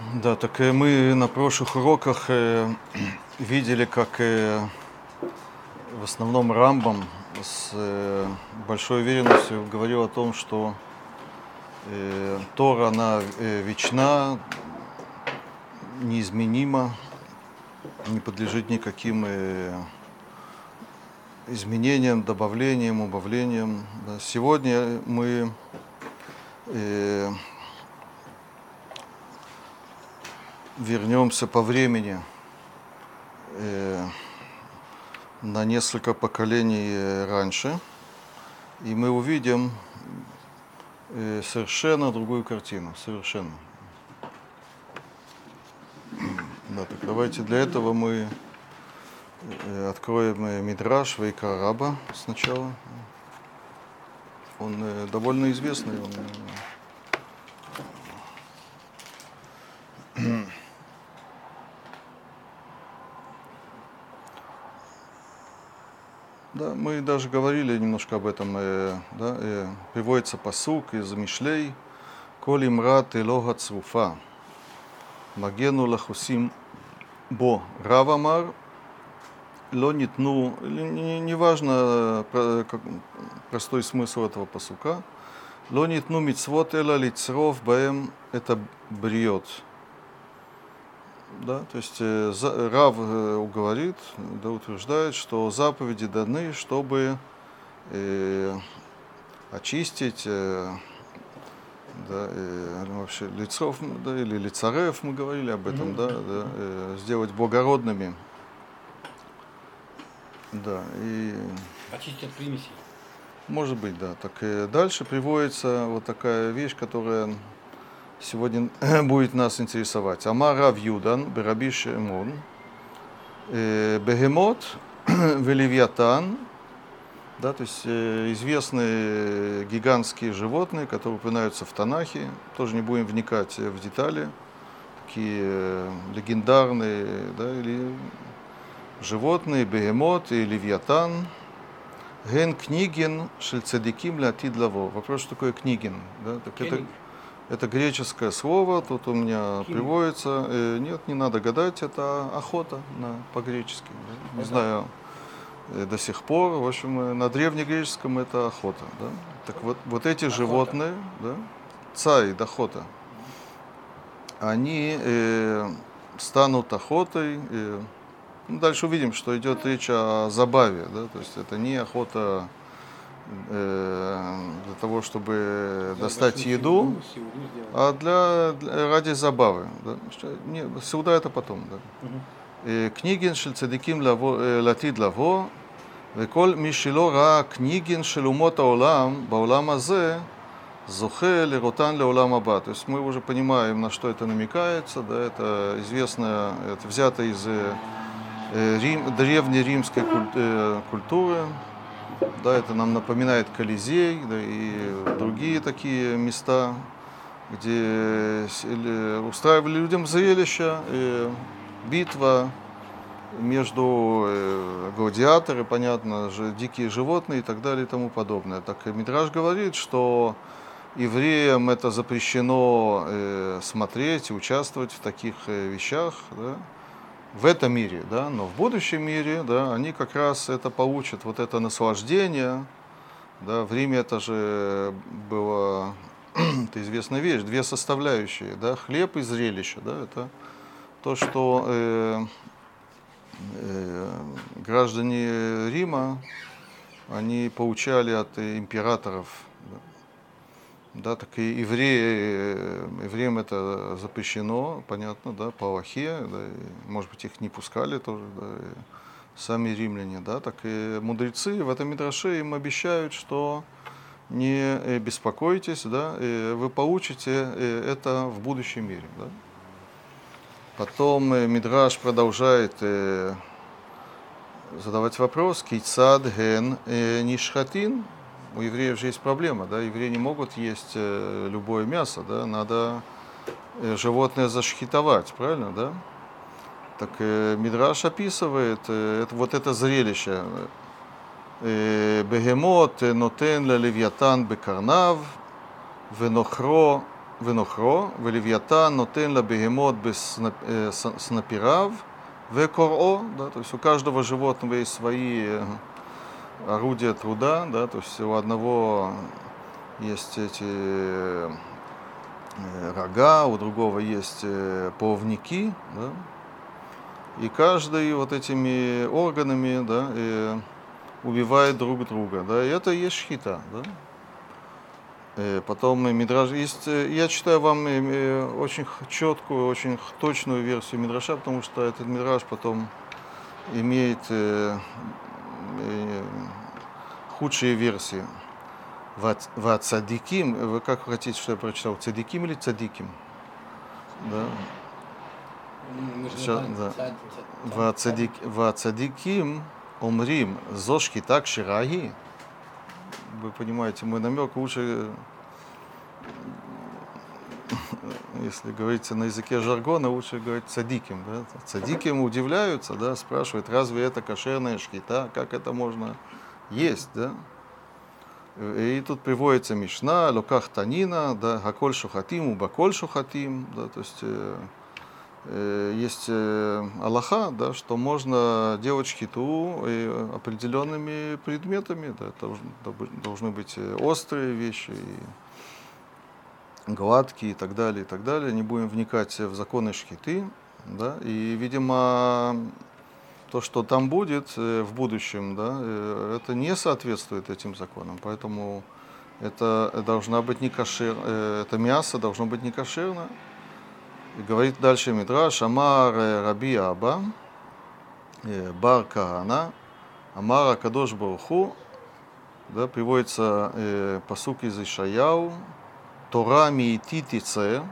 Да, так э, мы на прошлых уроках э, видели, как э, в основном Рамбам с большой уверенностью говорил о том, что Тора, она вечна, неизменима, не подлежит никаким изменениям, добавлениям, убавлениям. Сегодня мы э, вернемся по времени э, на несколько поколений э, раньше, и мы увидим э, совершенно другую картину, совершенно. Да, так давайте для этого мы э, откроем э, Мидраш Вейкараба сначала. Он э, довольно известный, он Да, мы даже говорили немножко об этом. Э, да, э, приводится посук из Мишлей. Коль имрат элога цруфа. Магену лахусим бо. Равамар ло нитну. Неважно не простой смысл этого посука. Ло нитну мицвот эла лицров баем это бриет. Да, то есть э, Рав э, говорит, да, утверждает, что заповеди даны, чтобы э, очистить э, да, э, вообще лицов, да, или лицарев, мы говорили об этом, mm-hmm. да, да э, сделать благородными. Да, и... Очистить от примесей. Может быть, да. Так и дальше приводится вот такая вещь, которая сегодня будет нас интересовать. Амар Рав Юдан, Бераби Шимон, э, Бегемот, Велевиатан, да, то есть э, известные гигантские животные, которые упоминаются в Танахе, тоже не будем вникать в детали, такие э, легендарные да, или животные, бегемот и левиатан, ген книгин шельцадиким латид лаво. Вопрос, что такое книгин? Да? Так это, это греческое слово, тут у меня Хим. приводится. Э, нет, не надо гадать, это охота на, по-гречески. Да? Не это... знаю э, до сих пор. В общем, э, на древнегреческом это охота. Да? Так вот, вот эти охота. животные, да, цай, охота, они э, станут охотой. Э, ну, дальше увидим, что идет речь о забаве. Да? То есть это не охота для того, чтобы для достать еду, а для, для ради забавы. Да. Не, сюда это потом. Да. книгин של צדיקים לעתיד לבוא, וכל מי שלא ראה קניגין של אומות העולם בעולם הזה, зохе леротан леолам аба. То есть мы уже понимаем, на что это намекается. Да, это известно, это взято из э, Рим, древней римской культуры, да, это нам напоминает Колизей да, и другие такие места, где устраивали людям зрелища, и битва между э, гладиаторы, понятно, же, дикие животные и так далее и тому подобное. Так Мидраж говорит, что евреям это запрещено э, смотреть, участвовать в таких э, вещах. Да? В этом мире, да, но в будущем мире, да, они как раз это получат, вот это наслаждение, да, в Риме это же было, это известная вещь, две составляющие, да, хлеб и зрелище, да, это то, что э, э, граждане Рима, они получали от императоров, да, так и евреи, э, евреям это запрещено, понятно, да, по Аллахе, да, и, может быть, их не пускали тоже, да, сами римляне, да, так и мудрецы в этом Мидраше им обещают, что не э, беспокойтесь, да, вы получите э, это в будущем мире, да. Потом Мидраш продолжает задавать вопрос, кейцад ген нишхатин, у евреев же есть проблема, да, евреи не могут есть э, любое мясо, да, надо э, животное зашхитовать, правильно, да? Так э, Мидраш описывает э, это, вот это зрелище. Э, бегемот, нотен ля левьятан бекарнав, венохро, венохро, велевьятан нотен ля бегемот снапирав, векоро, да, то есть у каждого животного есть свои э, орудия труда, да, то есть у одного есть эти э, рога, у другого есть э, плавники, да, и каждый вот этими органами да, убивает друг друга. Да, и это и есть шхита. Да. Э, потом Мидраж есть, э, я читаю вам э, очень четкую, очень точную версию Мидраша, потому что этот Мидраж потом имеет худшие версии. В цадиким, вы как хотите, что я прочитал, цадиким или цадиким? Да. Сейчас, да. В цадиким умрим зошки так шираги вы понимаете мой намек, лучше, если говорить на языке жаргона, лучше говорить цадиким. Да? Цадиким удивляются, да, спрашивают, разве это кошерная шкита, как это можно есть, да? И тут приводится Мишна, Луках Танина, да, Хаколь Шухатим, Убаколь Шухатим, да, то есть э, Э, есть э, Аллаха, да, что можно делать шхиту определенными предметами. Да, это должны быть э, острые вещи, и гладкие и так далее, и так далее. Не будем вникать в законы шхиты. Да, и, видимо, то, что там будет в будущем, да, это не соответствует этим законам. Поэтому это должна быть не кошер, это мясо должно быть не кошерно. И говорит дальше Мидраш, Амар Раби Аба, Бар Каана, Амар Кадош Баруху, да, приводится э, посук из Ишаяу, Тора миити тице,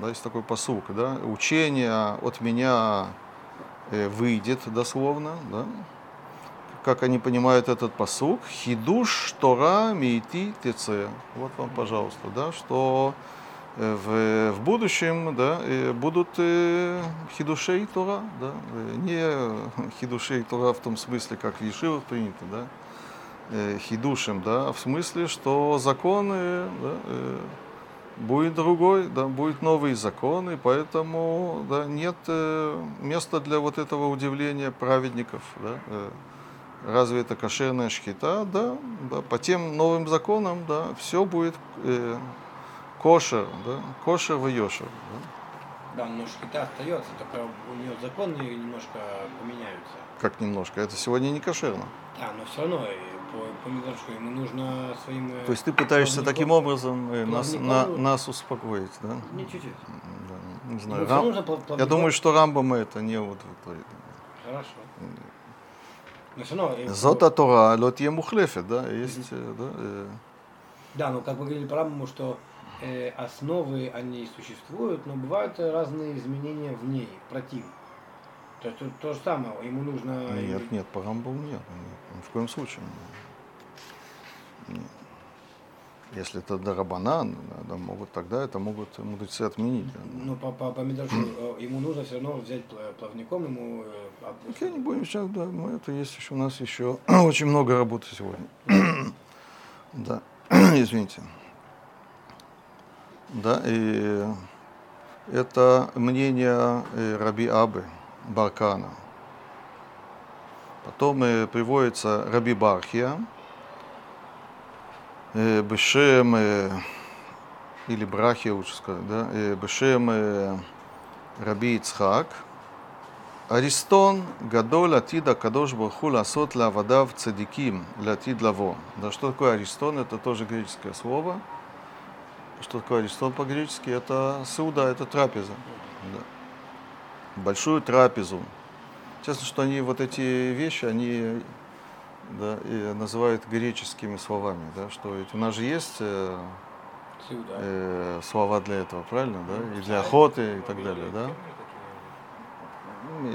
да, есть такой посук, да, учение от меня э, выйдет дословно, да, как они понимают этот посук, хидуш Тора миити тице, вот вам, пожалуйста, да, что в, в будущем да, будут э, хидушей Тора, да, не хидушей Тора в том смысле, как в Ешивах принято, да, э, хидушем, да, а в смысле, что законы да, э, будет другой, да, будет новый закон, и поэтому да, нет места для вот этого удивления праведников. Да, разве это кошерная шхита? Да, да, по тем новым законам да, все будет кошер, да, кошер в Йошер. Да? да, но шкита остается, только у нее законы немножко поменяются. Как немножко? Это сегодня не кошерно. Да, но все равно по, ему нужно своим... То есть ты пытаешься таким образом э, нас, на, нас успокоить, да? Не чуть-чуть. Да, не знаю. Рам... Я думаю, что Рамбам это не удовлетворит. Хорошо. Но все равно... Зота Тора, лот е мухлефет, да? Есть, mm-hmm. да? Э. Да, но как вы говорили по Рамбаму, что э, основы они существуют, но бывают разные изменения в ней, против. То есть то, то же самое, ему нужно... Нет, нет, по Рамбову нет, нет, ни в коем случае. Нет. Если это Дарабанан, да, могут, тогда это могут мудрецы отменить. Ну, по, по, по Медрашу, э, ему нужно все равно взять плавником, ему... Э, я не будем сейчас, да, мы это есть еще, у нас еще очень много работы сегодня. да, извините. Да, и это мнение э, Раби Абы Баркана. Потом приводится Раби Бархия, Бешем, или Брахия лучше сказать, да, Бешем Раби Ицхак, Аристон Гадоль Атида Кадош Барху Ласот Лавадав Цадиким Латид Лаво. Да, что такое Аристон? Это тоже греческое слово – что такое аристон по-гречески? Это сауда, это трапеза. Да. Большую трапезу. Честно, что они вот эти вещи, они да, и называют греческими словами, да, что ведь у нас же есть э, э, слова для этого, правильно, да, и для охоты и так далее, да.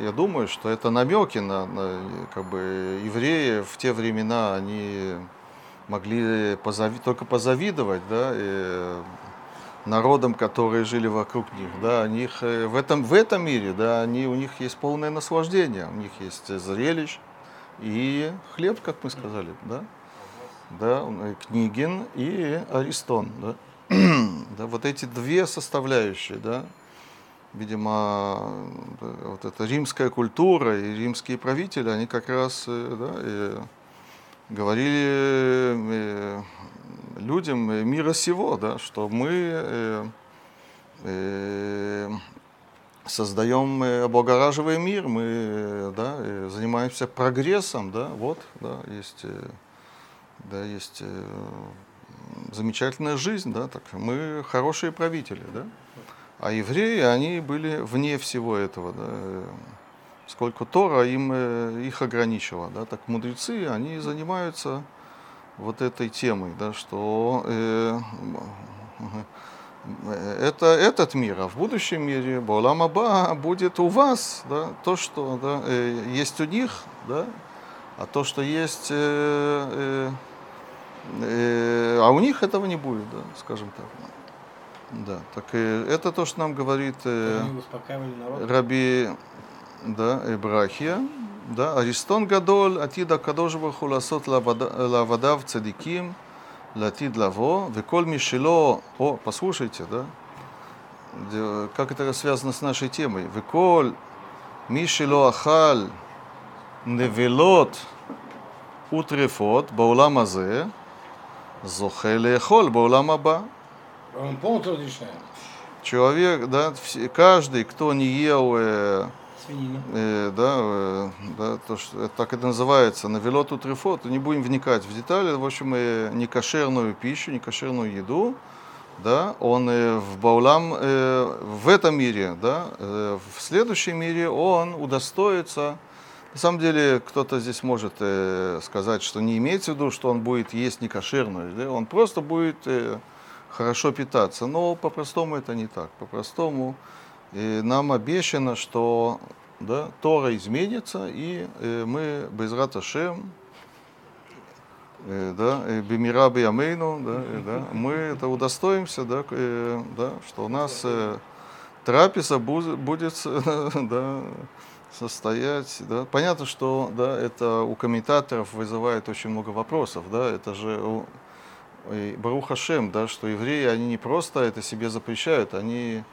Я думаю, что это намеки на, на как бы евреи в те времена, они могли позави, только позавидовать, да, и народам, которые жили вокруг них, да, у них э, в этом, в этом мире, да, они, у них есть полное наслаждение, у них есть зрелищ и хлеб, как мы сказали, да, да, Книгин и Аристон, да, Да, вот эти две составляющие, да, видимо, да, вот эта римская культура и римские правители, они как раз э, да, говорили э, людям мира сего, да, что мы э, э, создаем, э, облагораживаем мир, мы да, занимаемся прогрессом, да, вот, да, есть, э, да, есть э, замечательная жизнь, да, так мы хорошие правители, да. А евреи, они были вне всего этого, да. э, Сколько Тора им их ограничила, да, так мудрецы, они занимаются вот этой темой, да, что э, Э, это этот мир, а в будущем мире Боламаба будет у вас, да, то, что да, э, есть у них, да, а то, что есть, э, э, э, а у них этого не будет, да, скажем так. Да, так э, это то, что нам говорит э, Раби да, Ибрахия, да, Аристон Гадоль, Атида Кадожева Хуласот Лавадав Цадиким, латид лаво, веколь мишело, о, послушайте, да, как это связано с нашей темой, веколь мишело ахаль невелот утрефот баулам азе, зохе лехоль баулам аба. Человек, да, каждый, кто не ел э. Свинину. э, да, э, да, то, что, это так это называется, навелоту трифот, не будем вникать в детали, в общем, э, некошерную пищу, некошерную еду, да, он э, в Баулам, э, в этом мире, да, э, в следующем мире он удостоится, на самом деле, кто-то здесь может э, сказать, что не имеется в виду, что он будет есть некошерную, да, он просто будет э, хорошо питаться, но по-простому это не так, по-простому и нам обещано, что да, Тора изменится, и э, мы без Раташем, э, да, э, Биамейну, да, э, да, мы это удостоимся, да, э, да, что у нас э, трапеза бу- будет да, состоять. Да. Понятно, что да, это у комментаторов вызывает очень много вопросов. Да, это же у- и Барух Хашем, да, что евреи, они не просто это себе запрещают, они,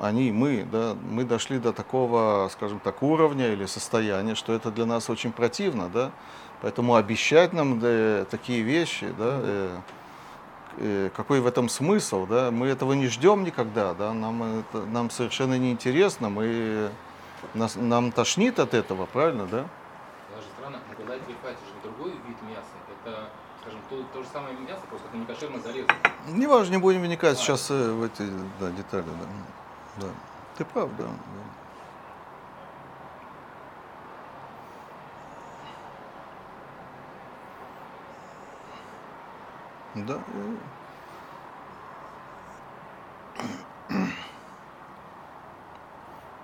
они, мы, да, мы дошли до такого, скажем так, уровня или состояния, что это для нас очень противно, да, поэтому обещать нам да, такие вещи, да, э, э, какой в этом смысл, да, мы этого не ждем никогда, да, нам, это, нам совершенно неинтересно, мы, нас, нам тошнит от этого, правильно, да? Даже странно, Нагадаль трифа это же не другой вид мяса. Это, скажем, то, то же самое мясо, просто как некошерно зарезано. Не важно, не будем вникать сейчас э, в эти да, детали. Да. Да. Ты прав, да. Да. Да.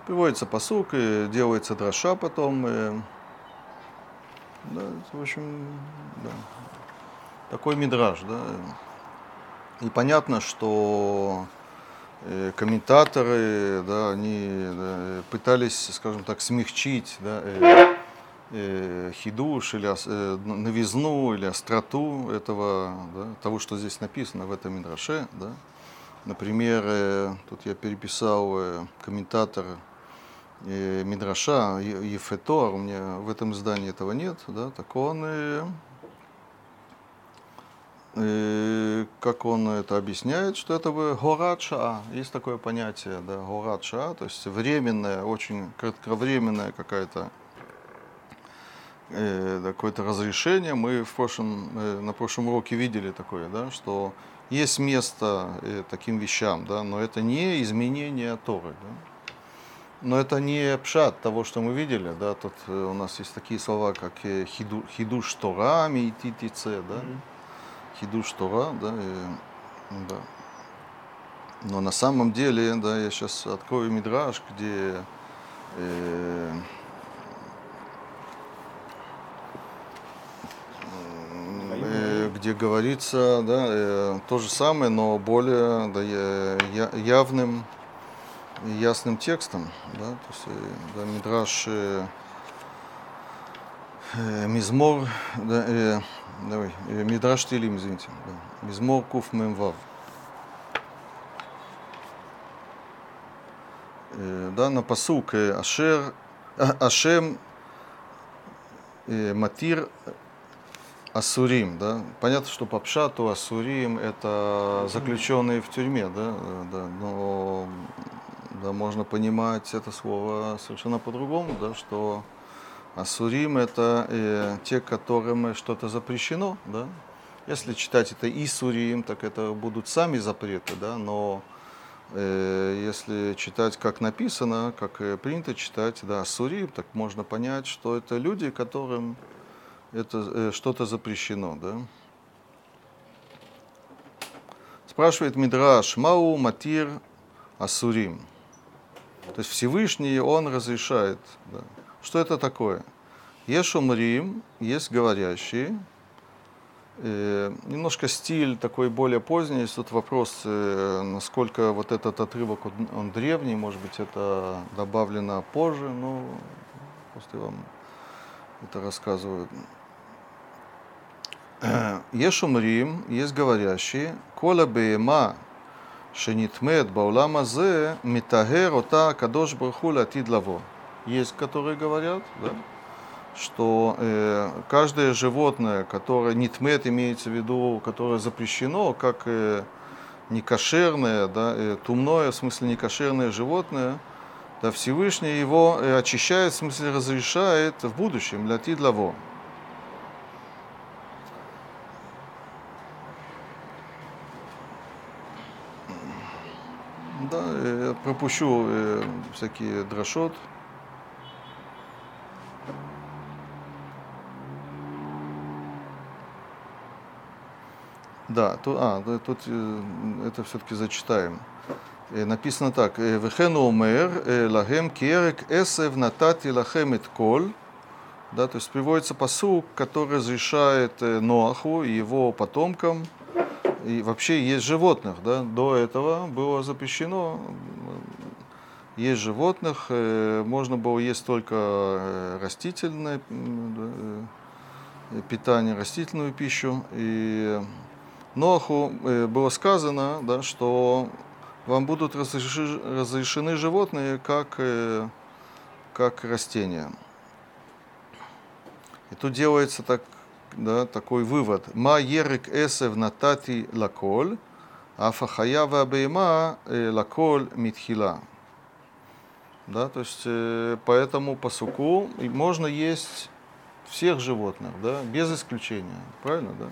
Приводится посук, и делается дроша потом. и- Да, в общем, да. Такой мидраж, да. И понятно, что комментаторы, да, они да, пытались, скажем так, смягчить да, э, э, хидуш или э, новизну или остроту этого, да, того, что здесь написано в этом мидраше. Да. Например, э, тут я переписал э, комментатор э, Мидраша Ефетор, у меня в этом издании этого нет, да, так он, э, э, как он это объясняет, что это бы горадша, есть такое понятие, да, горадша, то есть временная, очень кратковременная какая-то э, какое-то разрешение. Мы в прошлом, э, на прошлом уроке видели такое, да, что есть место э, таким вещам, да, но это не изменение Торы. Да. Но это не пшат того, что мы видели, да, тут э, у нас есть такие слова, как хиду, хидуш Тора, миититице, да, хидуш Тора, да, и, да. Но на самом деле, да, я сейчас открою мидраж, где э, э, где говорится, да, э, то же самое, но более да, я- явным ясным текстом, да, то есть, э, да, Мидраш э, э, Э, мизмор, да, э, давай, э, Мидраш Тилим, извините. Да. Мизмор Куф Мемвав. Да, на посук Ашер, а, Ашем Матир Асурим, да. Понятно, что по пшату Асурим это заключенные в тюрьме, да, да, но да, можно понимать это слово совершенно по-другому, да, что Асурим это э, те, которым что-то запрещено, да. Если читать это Исурим, так это будут сами запреты, да, но э, если читать как написано, как э, принято читать, да, Асурим, так можно понять, что это люди, которым это э, что-то запрещено, да. Спрашивает Мидраш, Мау Матир Асурим. То есть Всевышний, он разрешает. Да. Что это такое? Есть шумрим, есть говорящие. Э, немножко стиль такой более поздний. Есть тут вопрос, э, насколько вот этот отрывок, он, он древний, может быть, это добавлено позже, ну, но после вам это рассказываю. Э, есть шумрим, есть говорящие. Кола бейма шенитмет баулама зе митагер ота кадош барху латид лаво. Есть, которые говорят, да, что э, каждое животное, которое нитмет имеется в виду, которое запрещено, как э, некошерное, да, э, тумное, в смысле некошерное животное, да, Всевышний его э, очищает, в смысле разрешает в будущем, для тидлаво. Да, я пропущу э, всякие дрошот. Да, то, а, тут э, это все-таки зачитаем. Э, написано так. э, Вехену умер э, лагем киерек эсев натати лахем эт кол. Да, то есть приводится посук, который разрешает Ноаху и его потомкам. И вообще есть животных, да, до этого было запрещено есть животных, можно было есть только растительное питание, растительную пищу. И Ноху э, было сказано, да, что вам будут разрешены животные как, э, как растения. И тут делается так, да, такой вывод. Ма ерик эсев натати лаколь, афахая вабейма лаколь митхила. Да, то есть э, по этому посуку и можно есть всех животных, да, без исключения. Правильно, да?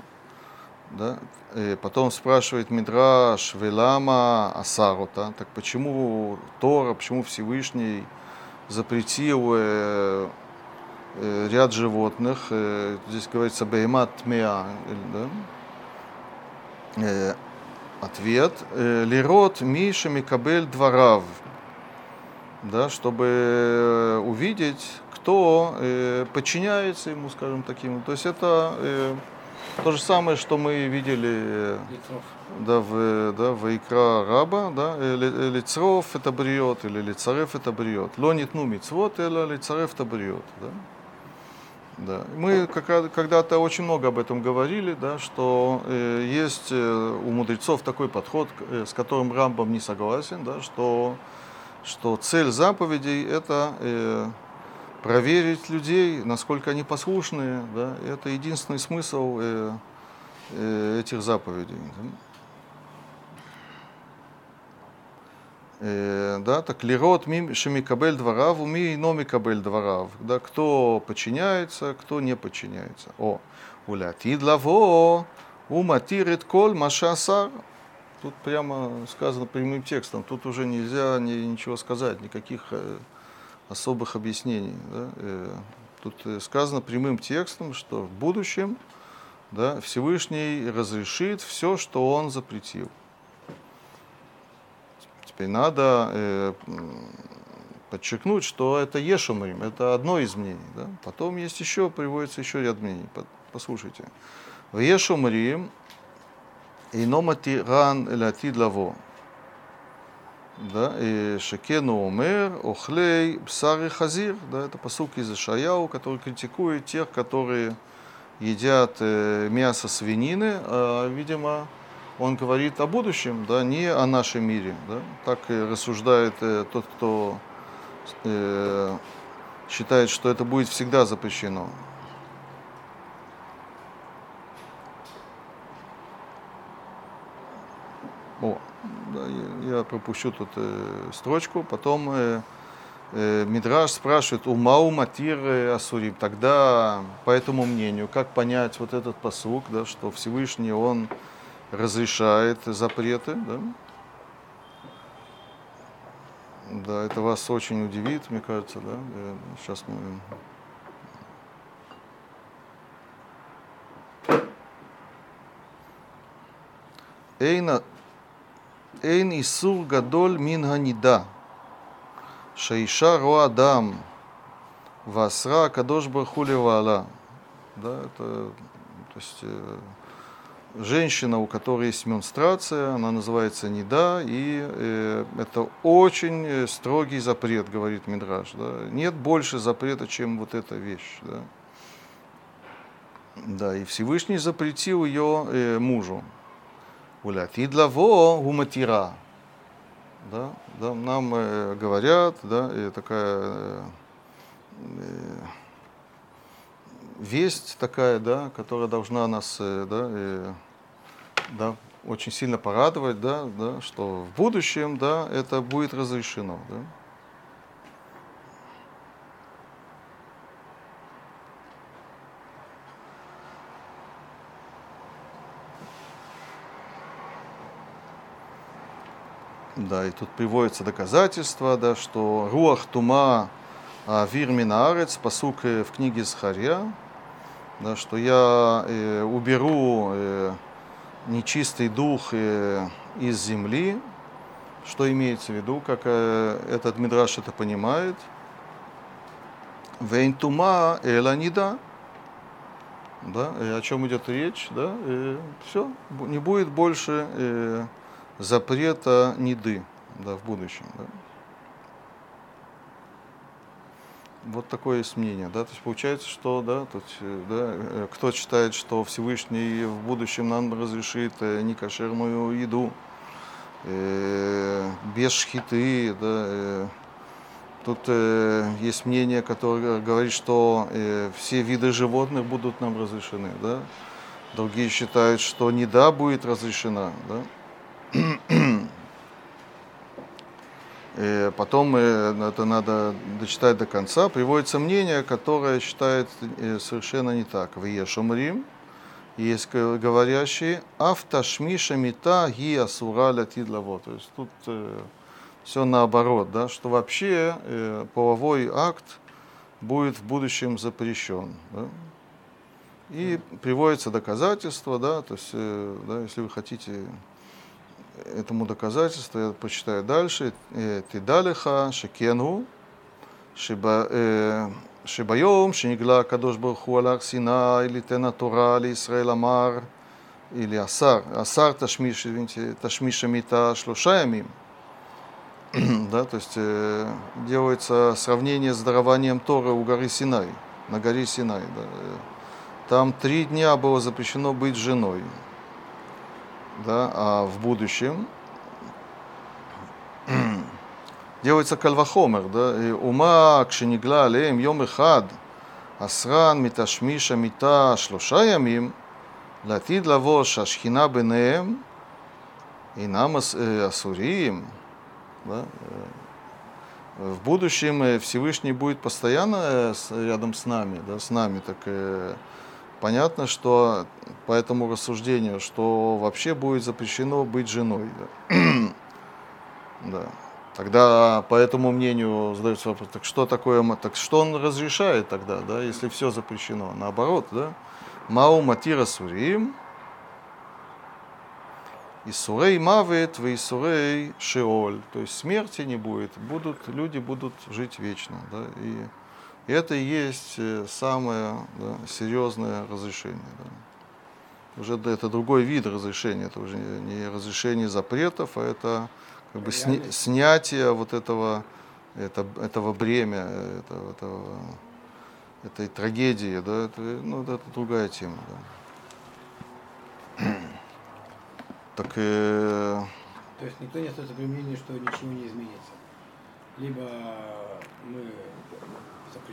Да? И потом спрашивает Мидраш, Велама Асарута, так почему Тора, почему Всевышний запретил э, э, ряд животных, э, здесь говорится Беймат Меа, да? Э, ответ, э, Лирот Миша Микабель Дворав, да, чтобы увидеть, кто э, подчиняется ему, скажем таким. То есть это э, то же самое, что мы видели э, да, в, да, в Икра Раба, да, ли- лицров это бриот, или лицарев это бриот. Лонит ну мицвот, или лицарев это бриот, да. Да. Мы когда-то очень много об этом говорили, да, что э, есть э, у мудрецов такой подход, э, с которым Рамбам не согласен, да, что, что цель заповедей это э, проверить людей, насколько они послушные. Да, это единственный смысл э, э, этих заповедей. да. Э, да, так лирот ми шемикабель дворав, уми ино микабель дворав. Да, кто подчиняется, кто не подчиняется. О, улятид лаво, уматирит коль машасар. Тут прямо сказано прямым текстом. Тут уже нельзя ни, ничего сказать, никаких э, особых объяснений. Да. Э, тут э, сказано прямым текстом, что в будущем да, Всевышний разрешит все, что он запретил. Теперь надо э, подчеркнуть, что это Ешумрим, это одно из мнений. Да? Потом есть еще, приводится еще ряд мнений. По- Послушайте. В Ешумрим иномати ран латид лаво. Да, и Шекену умер, охлей, псары хазир, да, это посук из Ишаяу, который критикует тех, которые едят э, мясо свинины, а, видимо, он говорит о будущем, да, не о нашем мире. Да. Так рассуждает э, тот, кто э, считает, что это будет всегда запрещено. О, я, пропущу тут э, строчку, потом э, э, Мидраш спрашивает, у Мау Матир Асурим. Тогда, по этому мнению, как понять вот этот посук, да, что Всевышний, он разрешает запреты, да? Да, это вас очень удивит, мне кажется, да? Сейчас мы... Эйна, эйн исур гадоль мин ханида, шаиша роадам, васра кадош бархули ваала. Да, это, то есть, э, женщина, у которой есть менструация, она называется неда, и э, это очень э, строгий запрет, говорит Мидраш. Да. Нет больше запрета, чем вот эта вещь. Да, да и Всевышний запретил ее э, мужу. Улятид лаво гуматира. Да, да, нам э, говорят, да, и такая э, весть такая, да, которая должна нас, э, да, э, да, очень сильно порадовать, да, да, что в будущем, да, это будет разрешено, да. Да, и тут приводится доказательство, да, что Руах Тума Вир Минарец, посук в книге Схарья, да, что я э, уберу э, нечистый дух э, из земли. Что имеется в виду, как э, этот Мидраш это понимает? Вейнтума эланида. Да, и о чем идет речь, да, и все, не будет больше э, запрета неды, да, в будущем, да. Вот такое есть мнение, да, то есть получается, что, да, тут, э, да, э, кто считает, что Всевышний в будущем нам разрешит э, некошерную еду, э, без шхиты, да, э, тут э, есть мнение, которое говорит, что э, все виды животных будут нам разрешены, да, другие считают, что неда будет разрешена, да, потом это надо дочитать до конца. Приводится мнение, которое считает совершенно не так. В Ешумрим есть говорящие «Авташмиша мита ги асура латидлаво». То есть тут э, все наоборот, да, что вообще э, половой акт будет в будущем запрещен. Да? И приводится доказательство, да, то есть, э, да, если вы хотите этому доказательство я почитаю дальше. Э, Тидалиха, Шикену, Шибайом, э, Шинигла Кадош Барху Алах Сина, или Тена Тора, или Исраэль Амар, или Асар. Асар Ташмиш, извините, Ташмиша Мита Шлушаямим. Да, то есть э, делается сравнение с дарованием Торы у горы Синай, на горе Синай. Да. Э, там три дня было запрещено быть женой да, а в будущем делается кальвахомер, да, и ума кшенигла алеем йом эхад, асран מתשמיש המיטה שלושה ימים, לעתיד לבוא שהשכינה ביניהם אינם אסוריים. Да? В будущем Всевышний будет постоянно рядом с нами, да, с нами, так понятно, что по этому рассуждению, что вообще будет запрещено быть женой. Да. да. Тогда по этому мнению задается вопрос, так что такое, так что он разрешает тогда, да, если все запрещено? Наоборот, да? Мау матира сурим, сурей мавет, и сурей шеоль. То есть смерти не будет, будут, люди будут жить вечно. Да, и и это и есть э, самое да, серьезное разрешение. Да. Уже это другой вид разрешения, это уже не разрешение запретов, а это как бы сня, снятие вот этого, это, этого бремя, этого, этого, этой трагедии, да, это, ну, это другая тема. Да. Так, э... То есть никто не остается при мнении, что ничего не изменится. Либо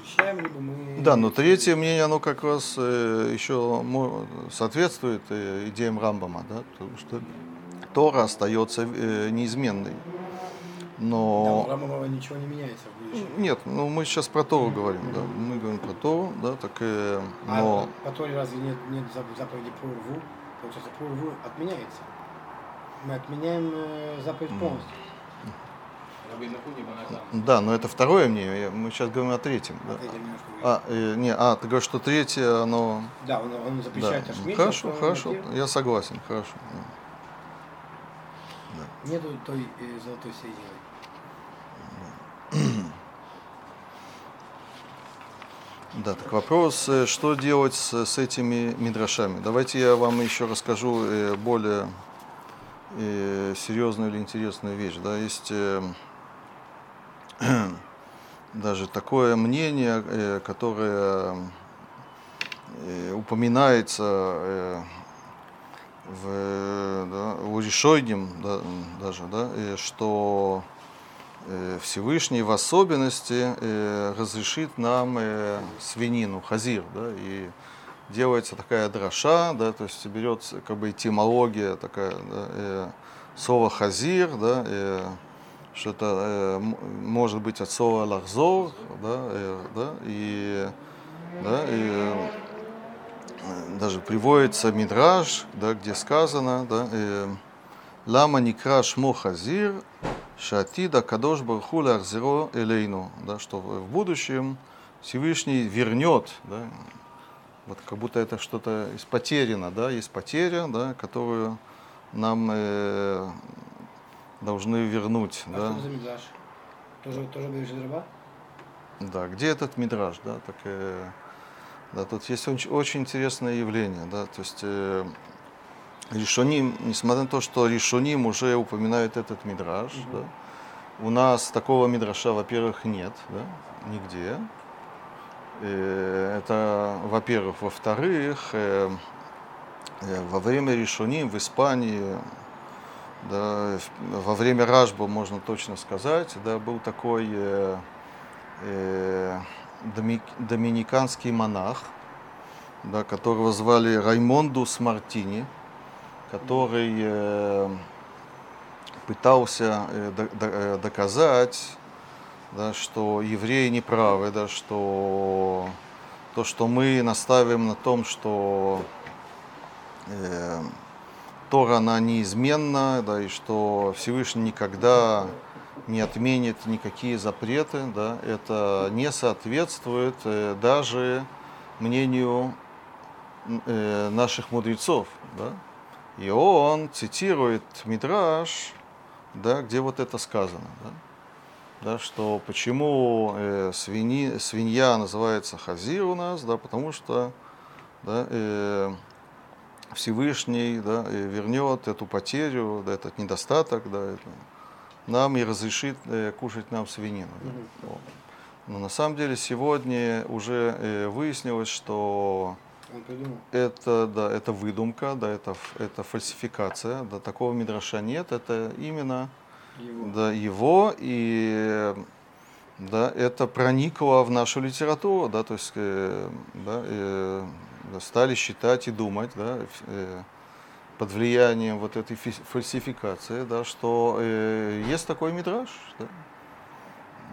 запрещаем, либо мы... Да, но третье мнение, оно как раз э, еще соответствует э, идеям Рамбама, да, потому что Тора остается э, неизменной. Да, у Но ничего не меняется в будущем. нет, ну мы сейчас про Тору говорим, да, мы говорим про Тору, да, так э, но А по Торе разве нет, нет зап- заповеди про рву? Получается, про рву отменяется. Мы отменяем заповедь полностью. Да, но это второе мнение, мы сейчас говорим о третьем, да. А, э, не, а, ты говоришь, что третье, оно, Да, он, он да, запрещает Ашмит. хорошо, но хорошо, я согласен, хорошо. да. Нету той э, золотой середины. Да, так вопрос, э, что делать с, с этими мидрашами? Давайте я вам еще расскажу э, более серьезную или интересную вещь. Да, есть даже такое мнение, э, которое э, упоминается э, в, да, у Решойдим да, даже, да, что Всевышний в особенности разрешит нам свинину, хазир, да, и делается такая дроша, да, то есть берется как бы этимология такая, да, слово хазир, да, что это э, может быть от слова лахзор, да, э, да, и, да, и э, даже приводится мидраж, да, где сказано, да, э, лама никра шмо хазир, шатида кадош барху лахзиро элейну, да, что в будущем Всевышний вернет, да, вот как будто это что-то из потеряно, да, есть потеря, да, которую нам э, должны вернуть, А да. что это за мидраж? Тоже, тоже говоришь раба? Да, где этот мидраж, да, так, э, да, тут есть очень, очень интересное явление, да, то есть э, Ришоним, несмотря на то, что Ришоним уже упоминает этот мидраж, да, у нас такого мидраша, во-первых, нет, да, нигде. Э, это, во-первых. Во-вторых, э, э, во время Ришоним в Испании, да, во время Ражба, можно точно сказать, да, был такой э, э, доми- доминиканский монах, да, которого звали Раймондус Мартини, который э, пытался э, до- до- э, доказать, да, что евреи не правы, да, что то, что мы наставим на том, что э, Тора, она неизменна, да, и что Всевышний никогда не отменит никакие запреты, да, это не соответствует э, даже мнению э, наших мудрецов. Да? И он цитирует Мидраш, да, где вот это сказано. Да? Да, что почему э, свини, свинья называется хазир у нас, да, потому что да, э, Всевышний да, вернет эту потерю, да, этот недостаток, да, это, нам и разрешит э, кушать нам свинину. да. Вот. Но на самом деле сегодня уже э, выяснилось, что это, да, это выдумка, да, это, это фальсификация, да, такого мидраша нет, это именно Его. да, его, и да, это проникло в нашу литературу, да, то есть э, да, э, стали считать и думать да, э, под влиянием вот этой фи- фальсификации, да, что э, есть такой мидраж, да,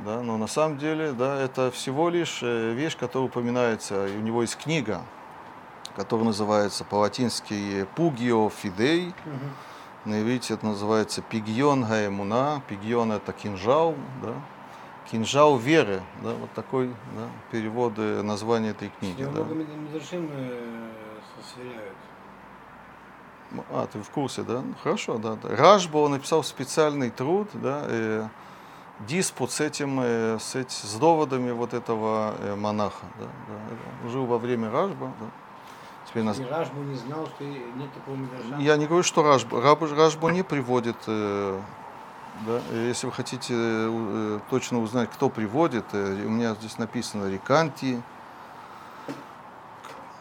да, но на самом деле да, это всего лишь э, вещь, которая упоминается, и у него есть книга, которая называется по-латински «Пугио Фидей», Мгм. на иврите это называется пигьон гаэмуна. Пигьон это кинжал, да? Кинжал веры, да? Вот такой да, перевод названия этой С книги. него Да? Мидрашим э, сверяют. А, ты в курсе, да? Ну, Хорошо, да. да. Рашба, он написал специальный труд, да, э, диспут с этим, э, с, эти- с доводами вот этого э, монаха, да, да. Жил во время Рашба, да. Теперь нас... Рашбу не знал, что нет такого. Я не говорю, что Рашба, Рашбу не приводит, э, да, э, если вы хотите э, э, точно узнать, кто приводит, у меня здесь написано Риканти,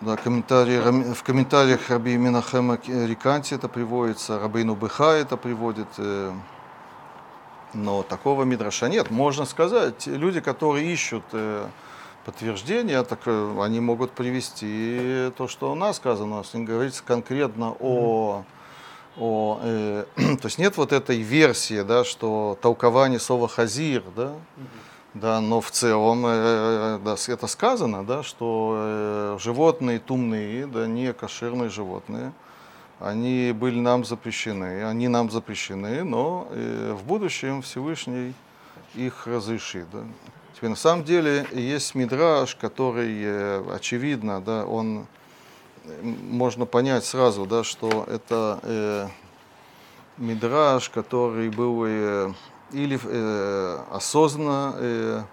да, комментарии, в комментариях Раби Минахема Риканти это приводится, Рабейну Быха это приводит, но такого мидраша нет. Можно сказать, люди, которые ищут подтверждения, так э, они могут привести то, что у нас сказано. У нас не говорится конкретно о... о э, то есть нет вот этой версии, да, что толкование слова хазир, да, да, но в целом э, да, это сказано, да, что э, животные тумные, да, не кошерные животные, они были нам запрещены, они нам запрещены, но э, в будущем Всевышний их разрешит. Да. Теперь на самом деле есть мидраж, который э, очевидно, да, он можно понять сразу, да, что это э, мидраж, который был э, или э, осознанно э,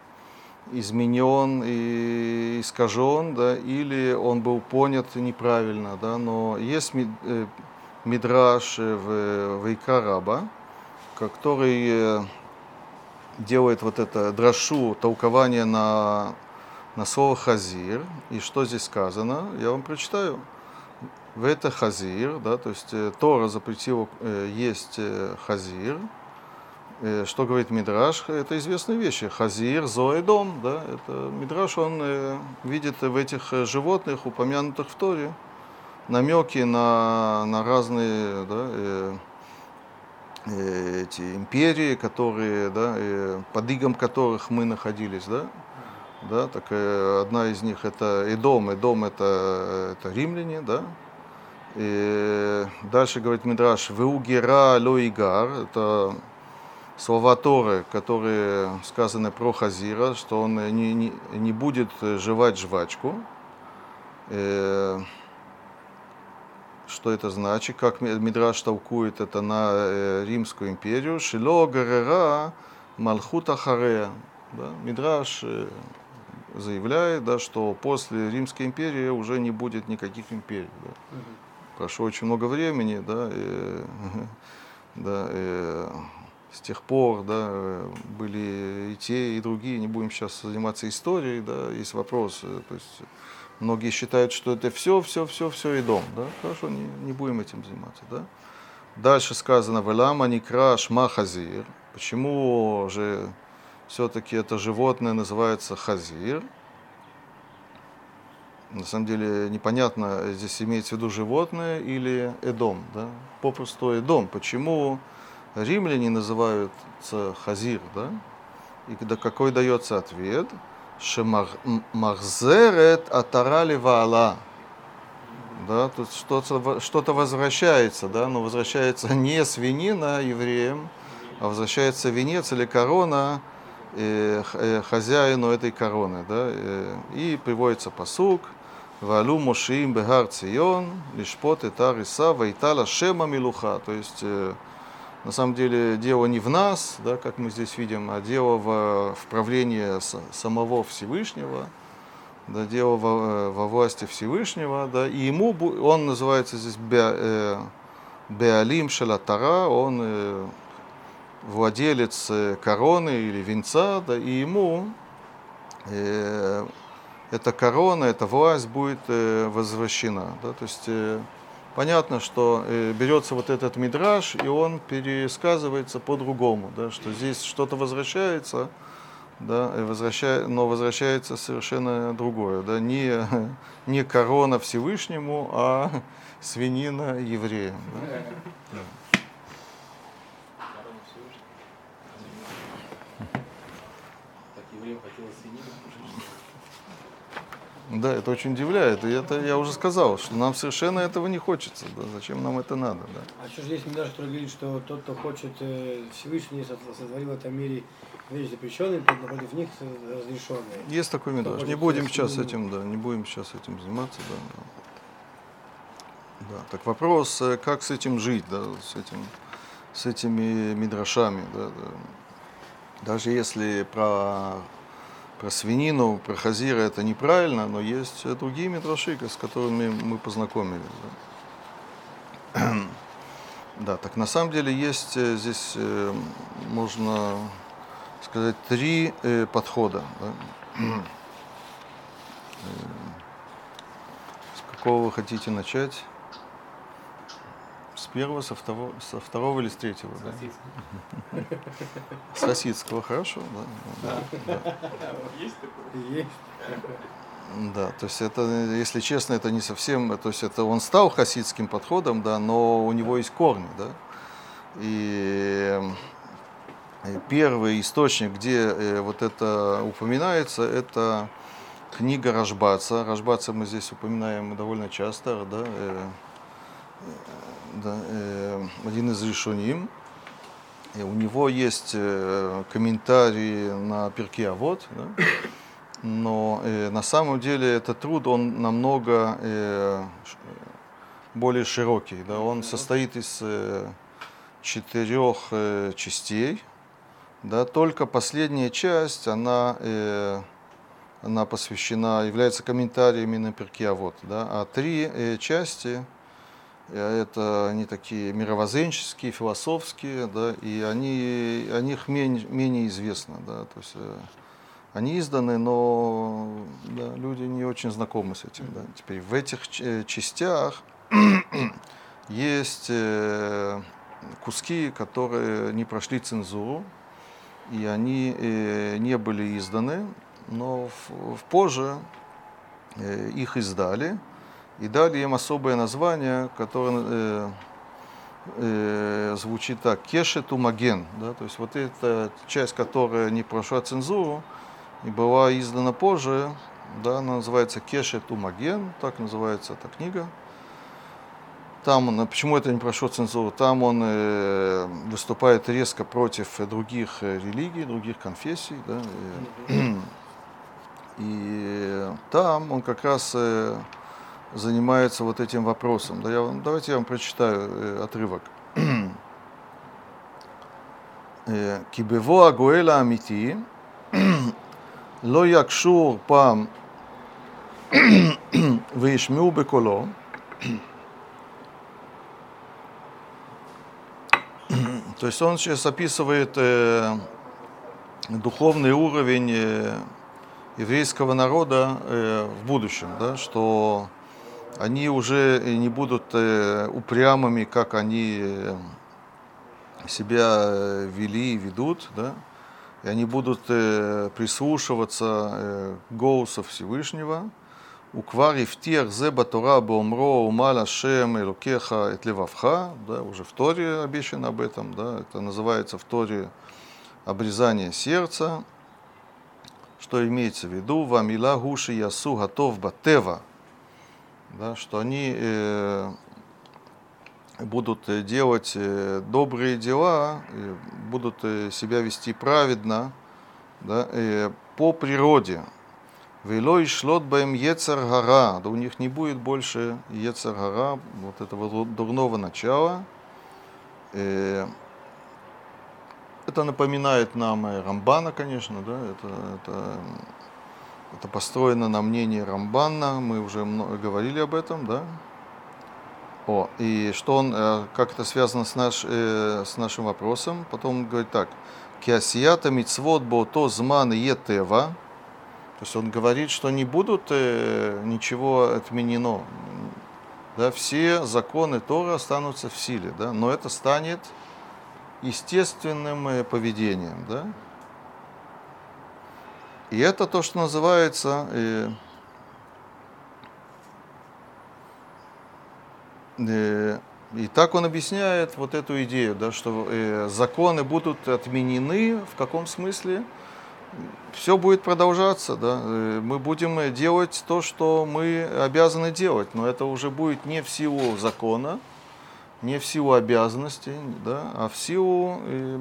изменен и искажен, да, или он был понят неправильно, да, но есть э, мидраж в, в Икараба, который делает вот это драшу, толкование на, на слово хазир. И что здесь сказано? Я вам прочитаю. В это хазир, да, то есть Тора запретила есть хазир, Э, что говорит Мидраш? Это известные вещи. Хазир, зоэдом. Да? Это Мидраш, он э, видит в этих э, животных, упомянутых в Торе, намеки на, на разные да, э, эти империи, которые, да, э, под игом которых мы находились. Да? Да, так, э, одна из них это Эдом. Эдом это, это римляне. Да? И дальше говорит Мидраш, Веугера лоигар, это слова Торы, которые сказаны про Хазира, что он не, не, не будет жевать жвачку. Э, что это значит? Как Мидраш толкует это на э, Римскую империю? Шило гарера малхута харея. Да? Мидраш э, заявляет, да, что после Римской империи уже не будет никаких империй. Да? Прошло очень много времени, да, и, да, и, с тех пор, да, были и те, и другие, не будем сейчас заниматься историей, да, есть вопросы, то есть многие считают, что это все, все, все, все и дом, да, хорошо, не, не будем этим заниматься, да. Дальше сказано, «Велама краш махазир», почему же все-таки это животное называется хазир, на самом деле непонятно, здесь имеется в виду животное или эдом, да, попросту эдом, почему римляне называются хазир, да? И когда какой дается ответ? Шемахзерет атарали ваала. Да, тут что-то, что-то возвращается, да, но возвращается не свинина евреям, а возвращается венец или корона хозяину этой короны. Да, э, и приводится посук, Валу Мошиим Бегар Цион, Лишпот Этар Иса, Вайтала Шема Милуха. То есть на самом деле дело не в нас, да, как мы здесь видим, а дело в, в правлении самого Всевышнего, да, дело во, во власти Всевышнего, да, и ему, он называется здесь э, Беалим Шалатара, он э, владелец э, короны или венца, да, и ему э, эта корона, эта власть будет э, возвращена. Да, то есть э, понятно, что э, берется вот этот мидраж, и он пересказывается по-другому, да, что здесь что-то возвращается, да, и возвращай, но возвращается совершенно другое. Да, не, не корона Всевышнему, а свинина евреям. Да. Да, это очень удивляет. И это я уже сказал, что нам совершенно этого не хочется. Да? Зачем нам это надо? Да? А что же есть Мидраш, который говорит, что тот, кто хочет э, Всевышний сотворил в этом мире вещи запрещенные, напротив них разрешенные. Есть такой Мидраш. Не будем сейчас этим, да, не будем сейчас этим заниматься, да. Да, так вопрос, э, как с этим жить, да, с этим, с этими мидрашами, да, да. Даже если про про свинину, про хазира это неправильно, но есть другие мидраши, с которыми мы познакомились. Да. да, так на самом деле есть э, здесь, э, можно сказать, три э, подхода. Да. С какого вы хотите начать? С первого, со второго, со второго или с третьего? С да? С Хасидского, хорошо, да. да, да. Есть такое? Есть. Да, то есть это, если честно, это не совсем, то есть это он стал хасидским подходом, да, но у него есть корни, да. И э, первый источник, где э, вот это упоминается, это книга Рашбаца. Рашбаца мы здесь упоминаем довольно часто, да, э, да, один из решуним. И у него есть комментарии на перке Авод, да, но э, на самом деле этот труд, он намного э, более широкий. Да? Он состоит из э, четырех э, частей. Да? Только последняя часть, она, э, она посвящена, является комментариями на перке вот, да? А три э, части, э, это они такие мировоззренческие, философские, да? и они, о них менее, менее известно. Да? То есть, э, они изданы, но да, люди не очень знакомы с этим. Да. Теперь в этих э, частях есть э, куски, которые не прошли цензуру, и они э, не были изданы, но в, в позже их издали и дали им особое название, которое э, э, звучит так «Кешет умаген». Да? То есть вот эта часть, которая не прошла цензуру, и была издана позже, да, она называется Кешет Умаген, так называется эта книга. Там он, почему это не прошло цензуру? Там он э, выступает резко против других э, религий, других конфессий. Да, и, и там он как раз э, занимается вот этим вопросом. Да, я, давайте я вам прочитаю э, отрывок. Кибево Агуэла Амити לא יקשור פעם וישמעו בקולו, То есть он сейчас описывает э, духовный уровень э, еврейского народа э, в будущем, да, что они уже не будут э, упрямыми, как они э, себя э, вели и ведут, да, и они будут э, прислушиваться э, голосу Всевышнего. Ифтиах зе батора бомро умала шем элукеха эт левавха, да, уже в Торе обещано об этом, да, это называется в Торе обрезание сердца, что имеется в виду, вамила гуши ясу готов батева, да, что они э, будут э, делать э, добрые дела, будут э, себя вести праведно да, по природе. Велой шлот баем ецар гара, да у них не будет больше ецар гара, вот этого дурного начала. Это напоминает нам Рамбана, конечно, да, это, это, это построено на мнении Рамбана, мы уже много говорили об этом, да, о, и что он, э, как это связано с, наш, э, с нашим вопросом, потом он говорит так. Киасията мицвод то зман етева. То есть он говорит, что не будут э, ничего отменено. Да, все законы Тора останутся в силе, да, но это станет естественным поведением. Да? И это то, что называется Э, и так он объясняет вот эту идею, да, что э, законы будут отменены, в каком смысле? Все будет продолжаться, да. Э, мы будем делать то, что мы обязаны делать, но это уже будет не в силу закона, не в силу обязанностей, да, а в силу э,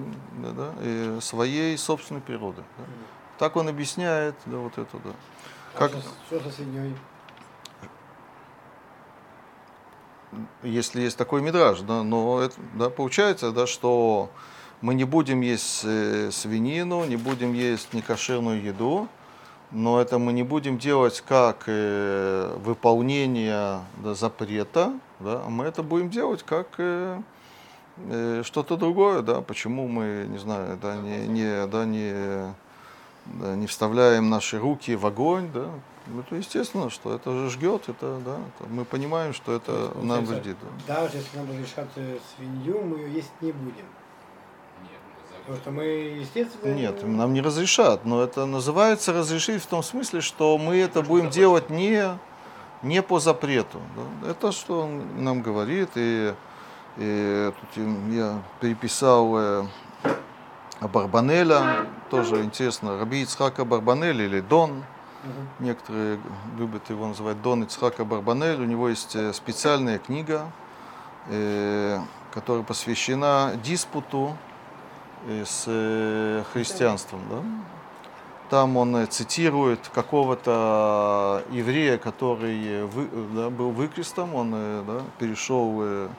да, э, своей собственной природы. Да. Так он объясняет, да, вот это, да. Как... А что, что со свиньей? если есть такой мидраж, да, но это, да, получается, да, что мы не будем есть э, свинину, не будем есть некошерную еду, но это мы не будем делать как э, выполнение да, запрета, да, а мы это будем делать как э, э, что-то другое, да, почему мы, не знаю, да, не, не, да, не, да, не вставляем наши руки в огонь, да, ну, это естественно, что это же жгет, это, да, это, мы понимаем, что это есть, нам вредит. Да. Даже если нам разрешат свинью, мы ее есть не будем. Нет, Потому что мы, естественно... Нет, нам не разрешат, но это называется разрешить в том смысле, что мы это будем делать не, не по запрету. да. Это что он нам говорит, и, и тут я переписал э, Барбанеля, тоже интересно, Раби Ицхака Барбанель или Дон, некоторые любят его называть Дон Ицхака Барбанель, у него есть э, специальная книга, э, которая посвящена диспуту э, с христианством. Да? Там он цитирует какого-то еврея, который вы- да, был выкрестом, он да, перешел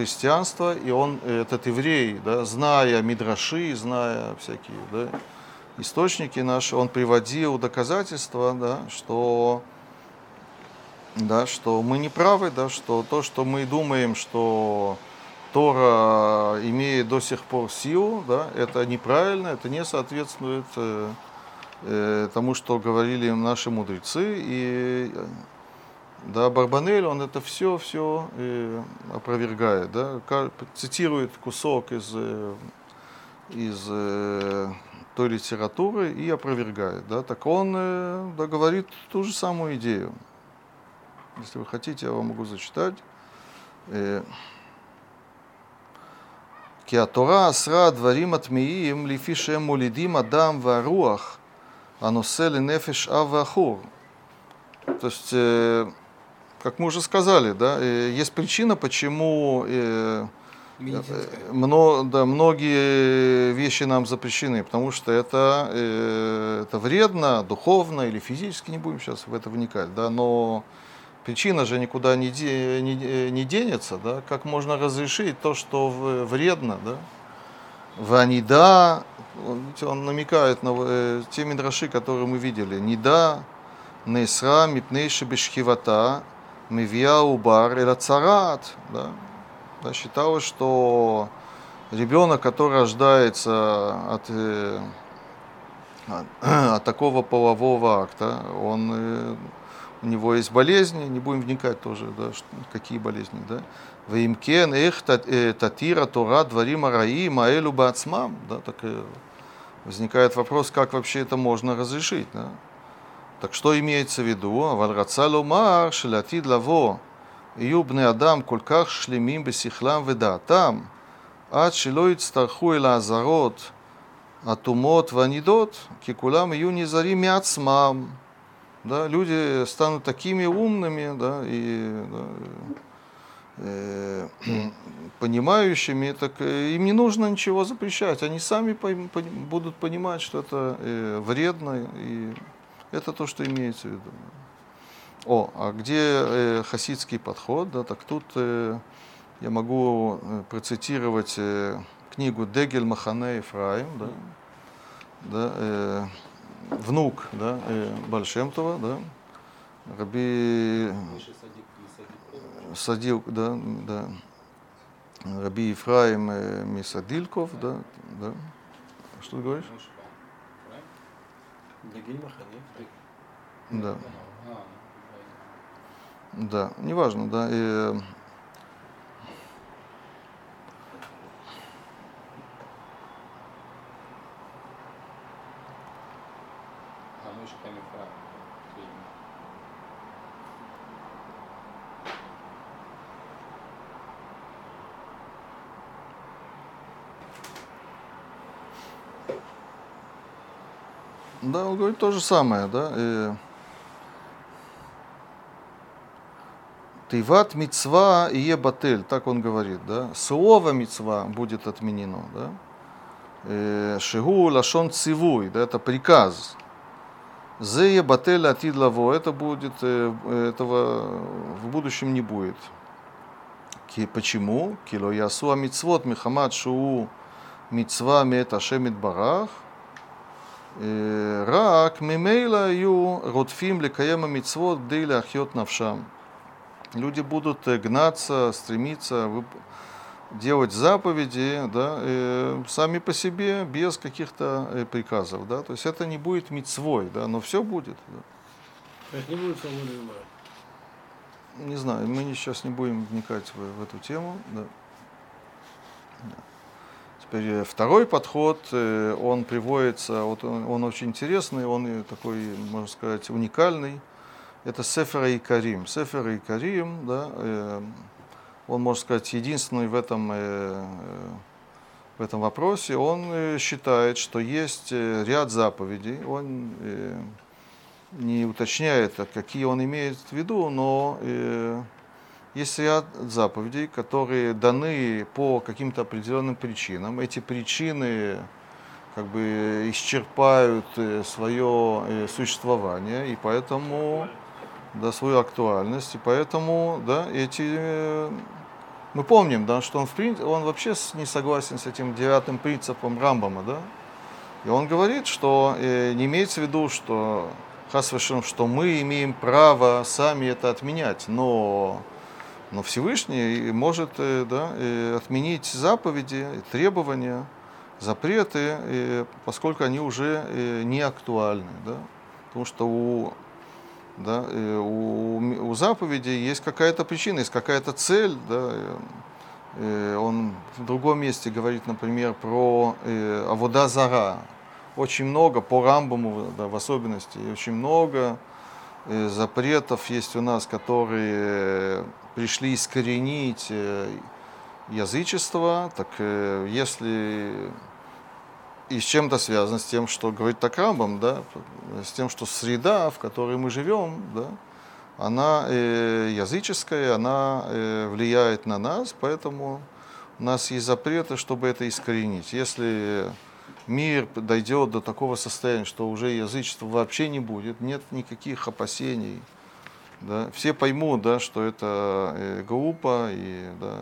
христианство, и он, э, этот еврей, да, зная мидраши, зная всякие да, источники наши, он приводил доказательства, да, что да, что мы не правы, да, что то, что мы думаем, что Тора имеет до сих пор силу, да, это неправильно, это не соответствует э, э, тому, что говорили наши мудрецы. И э, да, Барбанель, он это все, все э, опровергает, да, цитирует кусок из, э, из э, той литературы и опровергает, да, так он да, говорит ту же самую идею. Если вы хотите, я вам могу зачитать. Киатора асра дварим атмиим лифишем улидим адам варуах анусели нефиш авахур. То есть как мы уже сказали, да, э, есть причина, почему э, Медицинская. Мно- да, многие вещи нам запрещены, потому что это, э, это вредно, духовно или физически, не будем сейчас в это вникать, да, но причина же никуда не, де- не, э, не денется, да, как можно разрешить то, что вредно, да. Ванида, он, намекает на э, те мидраши, которые мы видели. Нида, Несра, Мипнейши Бешхивата, Мивия Убар, Эла Царат, да. Да, считалось, что ребенок, который рождается от, э, от, такого полового акта, он, э, у него есть болезни, не будем вникать тоже, да, какие болезни, да. Ваимкен их э, татира тора дворим араим аэлю бацмам, да, так возникает вопрос, как вообще это можно разрешить, да. Так что имеется в виду? Валраца ломар шелятид лаво. Юбный Адам кольках шлемим бесихлам ведаатам. Ад шилоид старху и лазарот. Атумот ванидот. Кикулам ию незари мяцмам. Да, люди станут такими умными, да, и да, э, э, понимающими, так э, им не нужно ничего запрещать. Они сами будут понимать, что это вредно и это то, что имеется в виду. О, а где э, хасидский подход, да, так тут э, я могу э, процитировать э, книгу Дегель Махане Ефраим, да, да, э, внук да, э, Бальшемтова, да, Раби. Садил, да, да, Раби Ефраим э, Мисадилков, да, да. Что ты говоришь? Дагиль Махане. Да. Да, неважно, да. Видимо. Да, он говорит то же самое, да. э, Тыват мецва и ебатель, так он говорит, да? Слово мецва будет отменено, да? Э, Шигу лашон цивуй, да, это приказ. Зе ебатель атидлаво, это будет, э, этого в будущем не будет. Почему? Кило ясу амитсвот михамад шуу мецва мет ашемит барах. Э, Рак мимейла ю ротфим лекаема мецвот гдей лахьот навшам. Люди будут э, гнаться, стремиться делать заповеди да, э, сами по себе, без каких-то э, приказов. Да? То есть это не будет мицвой, да, но все будет. да. То есть не будет свободы выбора. Не знаю, мы сейчас не будем вникать в, в эту тему. Да. Да. Теперь второй подход, э, он приводится, вот он, он очень интересный, он такой, можно сказать, уникальный. Это Сефер и Карим. Сефер и Карим, да, э, он, можно сказать, единственный в этом, э, в этом вопросе. Он считает, что есть ряд заповедей. Он не уточняет, какие он имеет в виду, но есть ряд заповедей, которые даны по каким-то определенным причинам. Эти причины как бы исчерпают э, свое э, существование, и поэтому, да, свою актуальность, и поэтому, да, эти, э, мы помним, да, что он, в принципе, он вообще не согласен с этим девятым принципом Рамбама, да, и он говорит, что не имеется в виду, что Хасвешем, что мы имеем право сами это отменять, но но Всевышний может э, да, отменить заповеди, требования, запреты, поскольку они уже э, не актуальны. Да? Потому что у, да, у, у заповеди есть какая-то причина, есть какая-то цель. Да? Он в другом месте говорит, например, про Авода Зара. Очень много, по Рамбаму да, в особенности, очень много запретов есть у нас, которые пришли искоренить э, язычество, так э, если и с чем-то связано с тем, что говорит так Рамбам, да, с тем, что среда, в которой мы живем, да, она э, языческая, она э, влияет на нас, поэтому у нас есть запреты, чтобы это искоренить. Если мир дойдет до такого состояния, что уже язычества вообще не будет, нет никаких опасений, да, все поймут, да, что это э, глупо и да,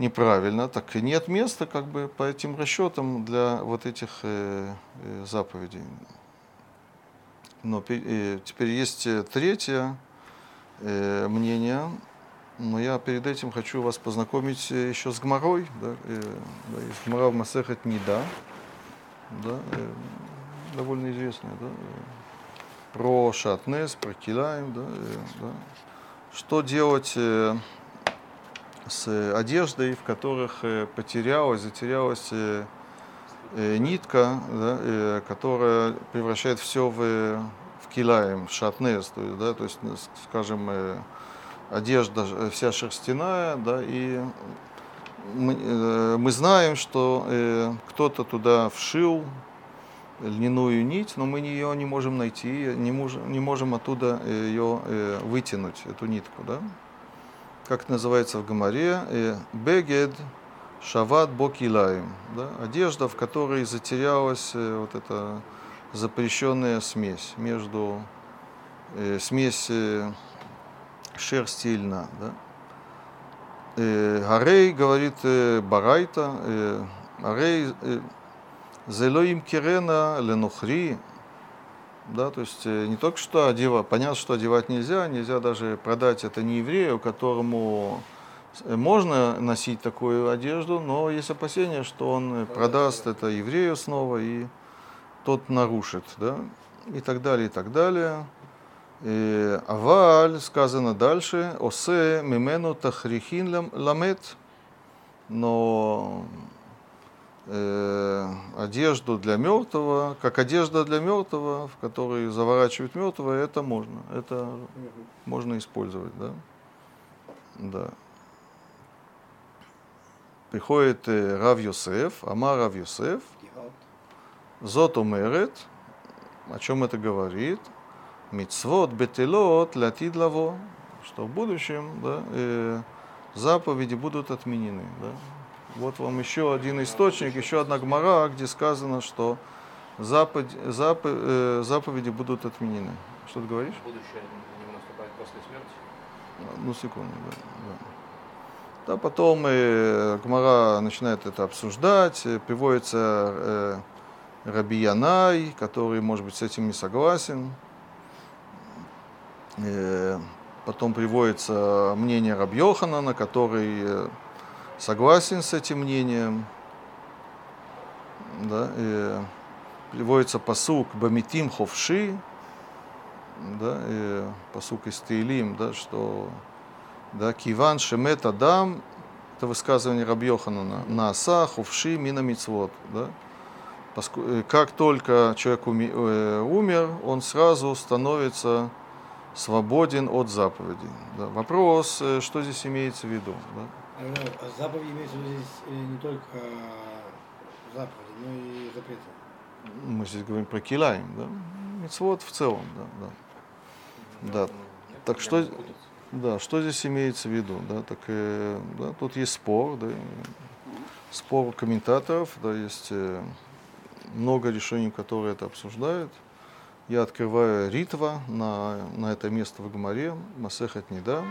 неправильно, так и нет места как бы по этим расчетам для вот этих э, э заповедей. Но э, теперь есть третье э, мнение, но я перед этим хочу вас познакомить еще с Гмарой, да, э, да, есть Гмара в Масехет Нида, да, э, довольно известная, да, про шатнес, про килаем, да, э, да. что делать э, с одеждой, в которых э, потерялась, затерялась нитка, да, которая превращает все в, в килаем, в шатнес, то есть, да, то есть, скажем, одежда вся шерстяная, да, и мы, мы знаем, что кто-то туда вшил льняную нить, но мы ее не можем найти, не можем, не можем оттуда ее э, вытянуть, эту нитку. Да? Как называется в Гамаре? Э, бегед шават бокилаем. Да? Одежда, в которой затерялась э, вот эта запрещенная смесь между смесь шерсти и льна. Да? Гарей говорит Барайта, Гарей Зелоим Кирена Ленухри, да, то есть э, не только что одевать, понятно, что одевать нельзя, нельзя даже продать это не еврею, которому э, можно носить такую одежду, но есть опасение, что он продаст это еврею снова, и тот нарушит, да, и так далее, и так далее. И аваль, сказано дальше, осе мимену тахрихин ламет, но э, одежду для мертвого, как одежда для мертвого, в которой заворачивают мертвого, это можно. Это можно использовать, да. Да. Приходит э, Рав Йосеф, Амар Рав Йосеф, Зот умерет, о чем это говорит? Мицвод бетелот латид лаво, что в будущем да, э, заповеди будут отменены. Да? Вот вам еще один источник, еще одна гмара, где сказано, что запад, зап, э, заповеди будут отменены. Что ты говоришь? Будущее не наступает после смерти? Ну, секунду, да. да. Да, потом э, Гмара начинает это обсуждать, э, приводится э, Раби Янай, который, может быть, с этим не согласен. Э, потом приводится мнение Рабьохана, который э, согласен с этим мнением. Да, и приводится посук Бамитим Ховши, да, и посук из Теилим, да, что да, Киван Шемет Адам это высказывание Рабьоханана, на асах, увши, мина мицвод, да? Э, Как только человек э, умер, он сразу становится свободен от заповедей. Да? Вопрос, э, что здесь имеется в виду? Да? А Заповедь имеется в виду здесь э, не только э, заповеди, но и запреты. Мы здесь говорим про килаем, да? Мицвод в целом, да, да. Да. Так что- Да, что здесь имеется в виду? Да, так, э, да, тут есть спор, да, спор комментаторов, да, есть э, много решений, которые это обсуждают. Я открываю Ритва на, на это место в Гамаре, Масехат Неда.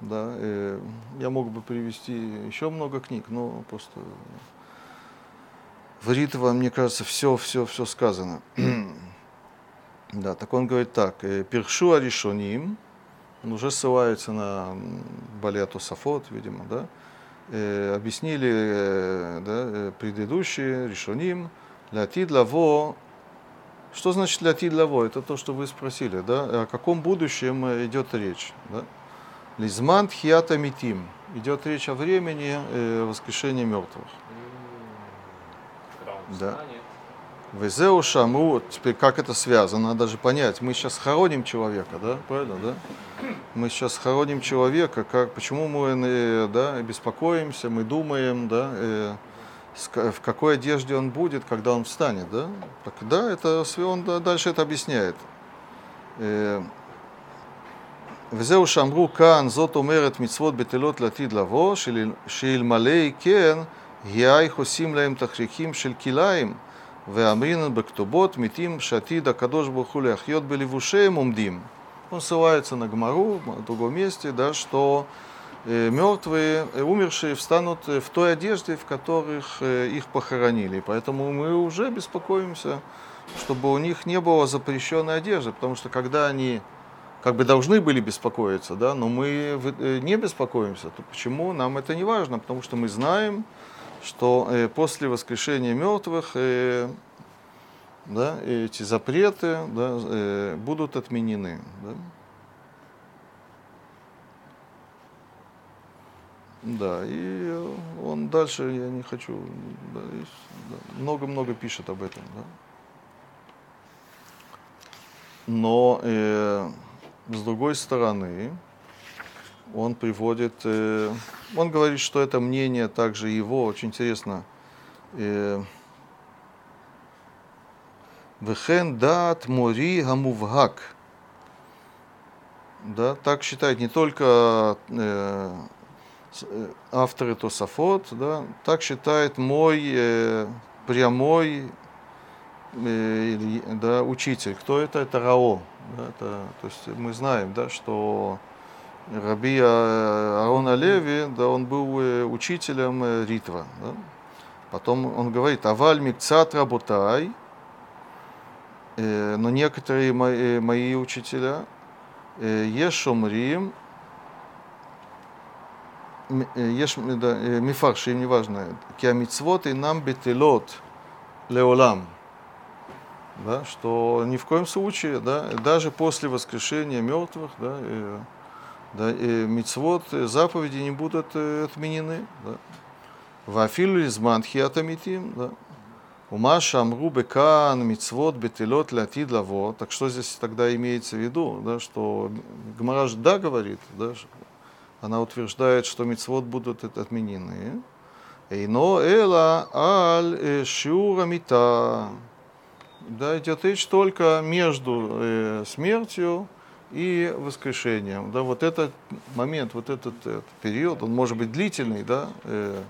Да, э, я мог бы привести еще много книг, но просто в Ритва, мне кажется, все, все, все сказано. да, так он говорит так, э, Першу Аришоним, он уже ссылается на Балету Сафот, видимо, да, Э, объяснили э, да, э, предыдущие решоним, лятид лаво, что значит лятид лаво? Это то, что вы спросили, да, о каком будущем э, идет речь, да? Лизман тхията митим, идет речь о времени э, воскрешения мертвых. Да. Везеу шаму, теперь как это связано, надо же понять. Мы сейчас хороним человека, да, правильно, да? Мы сейчас хороним человека, как, почему мы э, да, беспокоимся, мы думаем, да, э, в какой одежде он будет, когда он встанет, да? Так, да, это он да, дальше это объясняет. Э, וזהו שאמרו כאן, זאת אומרת מצוות בטלות לעתיד לבוא, של- שאלמלא כן, היי עושים להם תכריכים של כלאיים, ואמרינן בכתובות, מתים שעתיד הקדוש ברוך הוא להחיות בלבושיהם עומדים. Он ссылается на Гмару в другом месте, да, что э, мертвые, э, умершие встанут э, в той одежде, в которых э, их похоронили. Поэтому мы уже беспокоимся, чтобы у них не было запрещенной одежды, потому что когда они как бы должны были беспокоиться, да, но мы э, не беспокоимся. То почему? Нам это не важно, потому что мы знаем, что э, после воскрешения мертвых э, да, эти запреты да, будут отменены. Да. Да, и он дальше, я не хочу, с- да, много-много пишет об этом. Да. Но э, с другой стороны, он приводит, э, он говорит, что это мнение также его, очень интересно, э, Вехен дат мори гамувгак. Да, так считает не только э, э, авторы Тософот, да, так считает мой э, прямой да, учитель. Кто это? Это Рао. Да, это, то есть мы знаем, да, что Раби А- Аарон Алеви, да, он был э, учителем э, Ритва. Да. Потом он говорит, аваль микцат работай, Э, но некоторые мои, мои учителя э, ешомрим, м- э, еш, да, э, мифаршим, неважно, киамицвот и нам бетелот леолам. Да, что ни в коем случае, да, даже после воскрешения мертвых, да, э, да, э, мицвот, э, заповеди не будут э, отменены. Да. Вафилу изман хиатамитим, да. Ума шамру бекан мицвод бетелот латид лаво. Так что здесь тогда имеется в виду, да, что Гмараш да говорит, да, она утверждает, что мицвод будут от- отменены. Эйно эла аль э, шиура мита. Да, идет речь только между э, смертью и воскрешением. Да, вот этот момент, вот этот, э, период, он может быть длительный, да, э,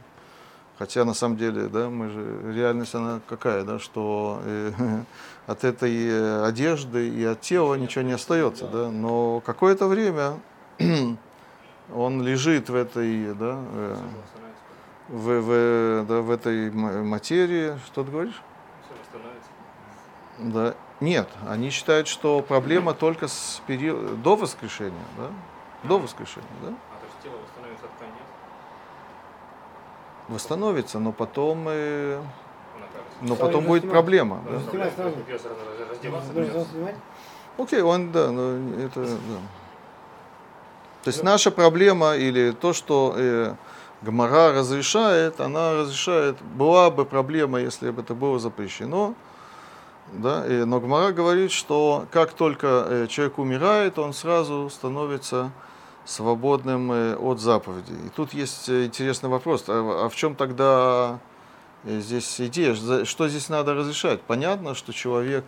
Хотя на самом деле, да, мы же реальность она какая, да, что э, от этой э, одежды и от тела ничего не остается, да. Но какое-то время он лежит в этой, да, э, в, в, да, в этой материи. Что ты говоришь? Да. Нет, они считают, что проблема только с периода до воскрешения, да, до воскрешения, да. А то есть тело восстановится от ткани, Восстановится, но потом, э, он окажется. но потом будет снимать. проблема. да. Окей, он, да, но это, да. То есть наша проблема или то, что э, Гмара разрешает, она разрешает, была бы проблема, если бы это было запрещено, да, и, но Гмара говорит, что как только э, человек умирает, он сразу становится свободным э, от заповедей. И тут есть э, интересный вопрос, а, а в чем тогда здесь идея, что здесь надо разрешать? Понятно, что человек,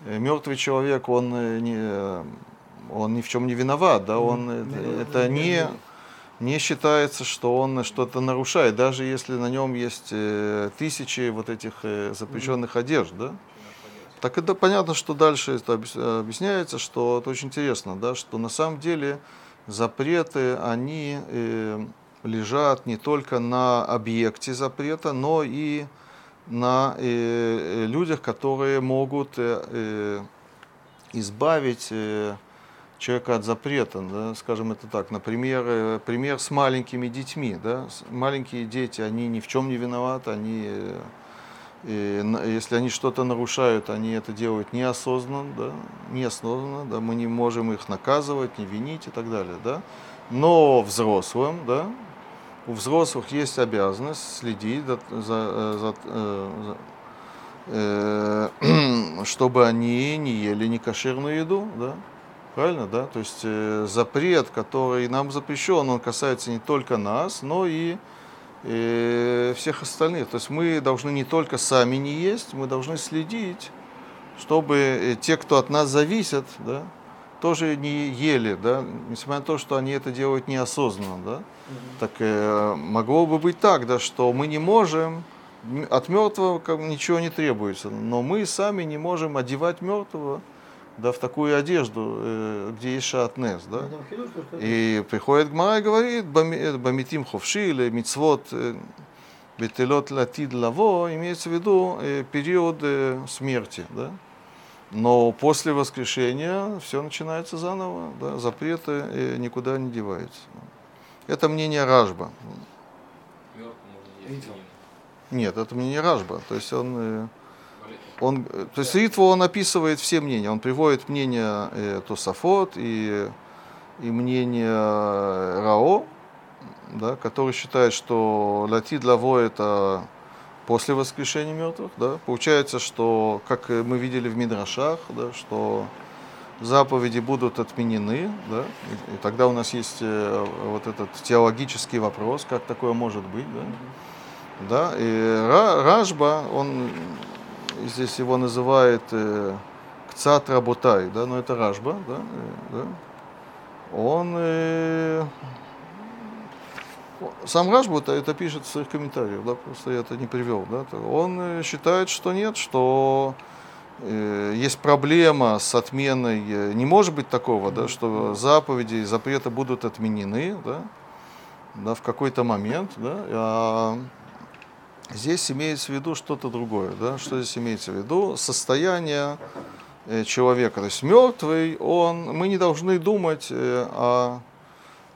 мертвый человек, он, не, он ни в чем не виноват, да, он, это не, не считается, что он что-то нарушает, даже если на нем есть э, тысячи вот этих э, запрещенных одежд, да. Так это понятно, что дальше это объяс- объясняется, что это очень интересно, да, что на самом деле запреты, они э, лежат не только на объекте запрета, но и на людях, которые могут избавить человека от запрета, да, скажем это так. Например, э, пример с маленькими детьми. Да. Маленькие дети, они ни в чем не виноваты, они э, и если они что-то нарушают, они это делают неосознанно, да, неосознанно, да, мы не можем их наказывать, не винить и так далее, да. Но взрослым, да, у взрослых есть обязанность следить за, за- э, за- за- чтобы они не ели некошерную еду, да, правильно, да, то есть э, запрет, который нам запрещен, он касается не только нас, но и э, всех остальных. То есть мы должны не только сами не есть, мы должны следить, чтобы э, те, кто от нас зависят, да, тоже не ели, да, несмотря на то, что они это делают неосознанно, да. Так э, могло бы быть так, да, что мы не можем, от мертвого ничего не требуется, но мы сами не можем одевать мертвого да, в такую одежду, э, где есть шатнес, да. И приходит Гмара и говорит, «Бами- э, бамитим ховши или мицвот э, бетелот латид лаво, имеется в виду э, период э, смерти, да? Но после воскрешения все начинается заново, да? запреты э, никуда не деваются. Это мнение Ражба. Нет, это мнение Ражба. То есть он, э, он, э, то есть Ритва он описывает все мнения. Он приводит мнение э, Тософот и, и мнение э, Рао, да, который считает, что лати лаво это после воскрешения мертвых. Да. Получается, что, как мы видели в Мидрашах, да, что заповеди будут отменены, да, и, и тогда у нас есть э, вот этот теологический вопрос, как такое может быть, да. Да, и Ра- Ражба, он здесь его называет э, Кцат Работай, да, но это Ражба, да, э, да. Он э, сам Ражба это, это пишет в своих комментариях, да, просто я это не привел, да. Он э, считает, что нет, что э, есть проблема с отменой, э, не может быть такого, да, что заповеди и запреты будут отменены, да, да, в какой-то момент, да, а Здесь имеется в виду что-то другое. Да? Что здесь имеется в виду? Состояние э, человека. То есть мертвый, он, мы не должны думать э, о,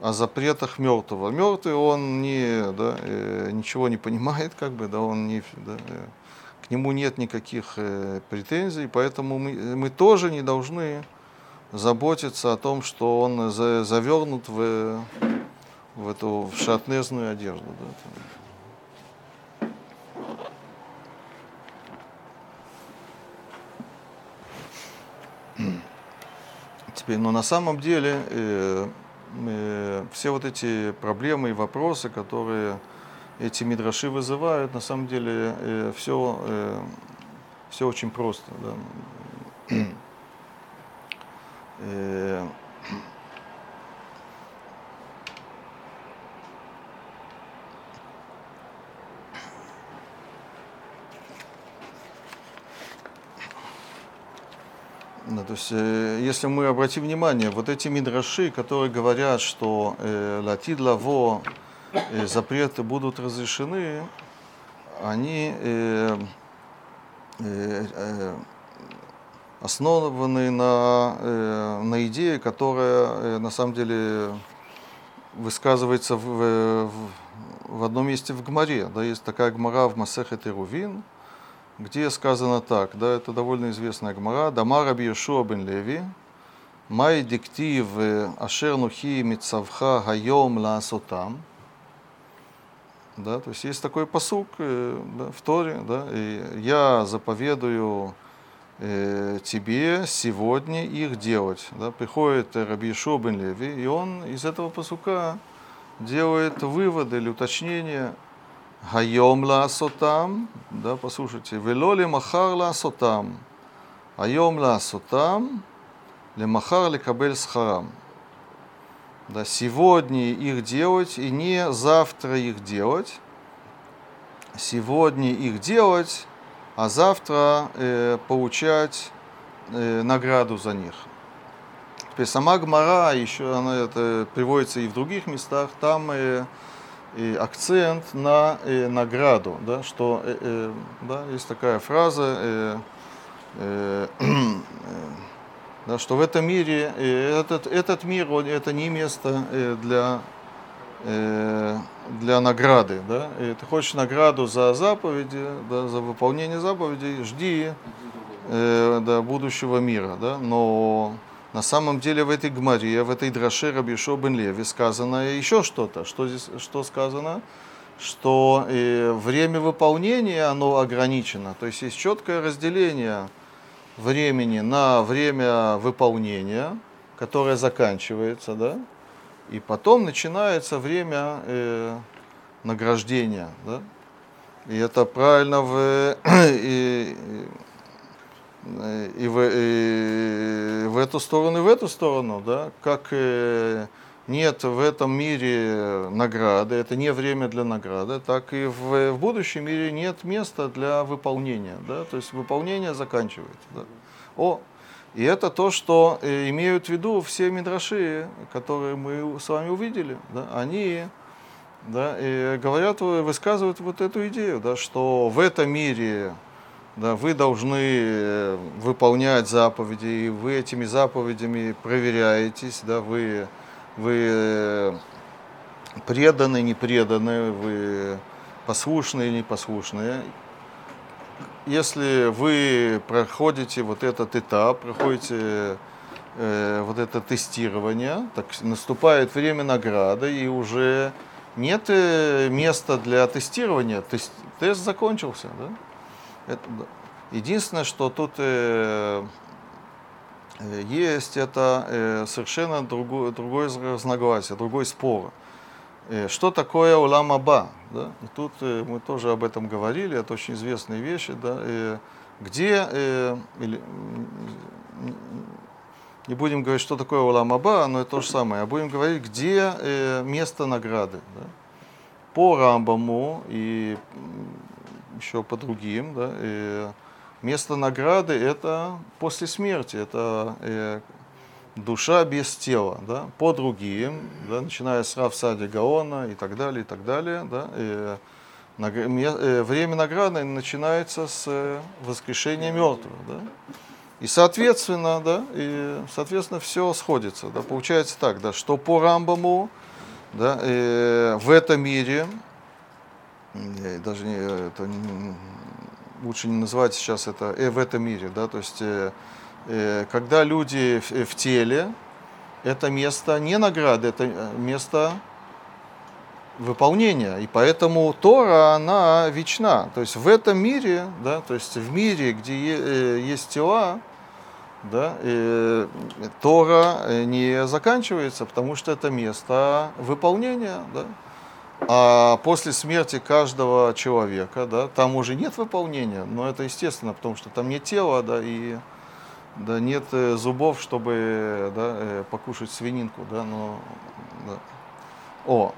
о запретах мертвого. Мертвый, он не, да, э, ничего не понимает, как бы, да, он не, да, к нему нет никаких претензий, поэтому мы, мы тоже не должны заботиться о том, что он за- завернут в, в эту в шатнезную одежду. Да. Теперь, но на самом деле э, э, все вот эти проблемы и вопросы, которые эти мидраши вызывают, на самом деле все, все очень просто. да. Э, Да, то есть, э, если мы обратим внимание, вот эти мидраши, которые говорят, что э, латид лаво э, запреты будут разрешены, они э, э, э, основаны на, э, на идее, которая э, на самом деле высказывается в, в, в одном месте в Гмаре. Да, есть такая Гмара в Масехет Ирувин, где сказано так, да, это довольно известная гмара, Дамар Раби Йешуа бен Леви, Май диктив э, ашер нухи митцавха хайом лаасотам, Да, то есть есть такой посук э, да, в Торе, да, и я заповедую э, тебе сегодня их делать. Да. Приходит Раби Ишуа бен Леви, и он из этого посука делает выводы или уточнения. Хайом ла сотам, да, послушайте, велоли махар ла сотам. Айом ла сотам, лемахар лекабель схарам. Да, сегодня их делать и не завтра их делать. Сегодня их делать, а завтра э, получать э, награду за них. Теперь сама Гмара, еще она это приводится и в других местах, там э, и акцент на э, награду, да, что э, э, да, есть такая фраза, да, что в этом мире, этот, этот мир, он, это не место для, для награды. Да? И ты хочешь награду за заповеди, да, за выполнение заповедей, жди э, да, будущего мира. Да? Но на самом деле в этой гмаре, в этой драше Рабишо бен Леви сказано еще что-то. Что здесь что сказано? Что э, время выполнения оно ограничено. То есть есть четкое разделение времени на время выполнения, которое заканчивается, да, и потом начинается время э, награждения, да, и это правильно в, и, и, в, и в эту сторону, и в эту сторону, да, как э, нет в этом мире награды, это не время для награды, так и в, в будущем мире нет места для выполнения. Да? То есть выполнение заканчивается. Да? О, и это то, что э, имеют в виду все мидраши, которые мы с вами увидели. Да? Они да, и говорят, высказывают вот эту идею, да, что в этом мире да, вы должны э, выполнять заповеди, и вы этими заповедями проверяетесь, да, вы вы э, преданы, не преданы, вы послушные, непослушные. Если вы проходите вот этот этап, проходите э, вот это тестирование, так наступает время награды, и уже нет э, места для тестирования. Тест, тест закончился. Да? Это, единственное, что тут э, Э, есть это э, совершенно другое, другое разногласие, другой спор. Э, что такое улам аба? Да? Тут мы тоже об этом говорили, это очень известные вещи. Да? Где, или, не будем говорить, что такое улам аба, но это то же самое, а будем говорить, где место награды. Да? По Рамбаму и еще по другим, да, Место награды – это после смерти, это э, душа без тела, да, по другим, да, начиная с Равсади Гаона и так далее, и так далее. Да, и, э, время награды начинается с э, воскрешения мертвых. Да. И соответственно, да, и, соответственно, все сходится. Да. Получается так, да, что по Рамбаму да, э, в этом мире, даже не, это, лучше не называть сейчас это э, в этом мире, да, то есть э, э, когда люди в, в теле, это место не награды, это э, место выполнения, и поэтому Тора, она вечна, то есть в этом мире, да, то есть в мире, где есть тела, да, э, Тора не заканчивается, потому что это место выполнения, да, а после смерти каждого человека, да, там уже нет выполнения, но это естественно, потому что там нет тела, да, и да, нет э, зубов, чтобы да, э, покушать свининку, да, но, да. О,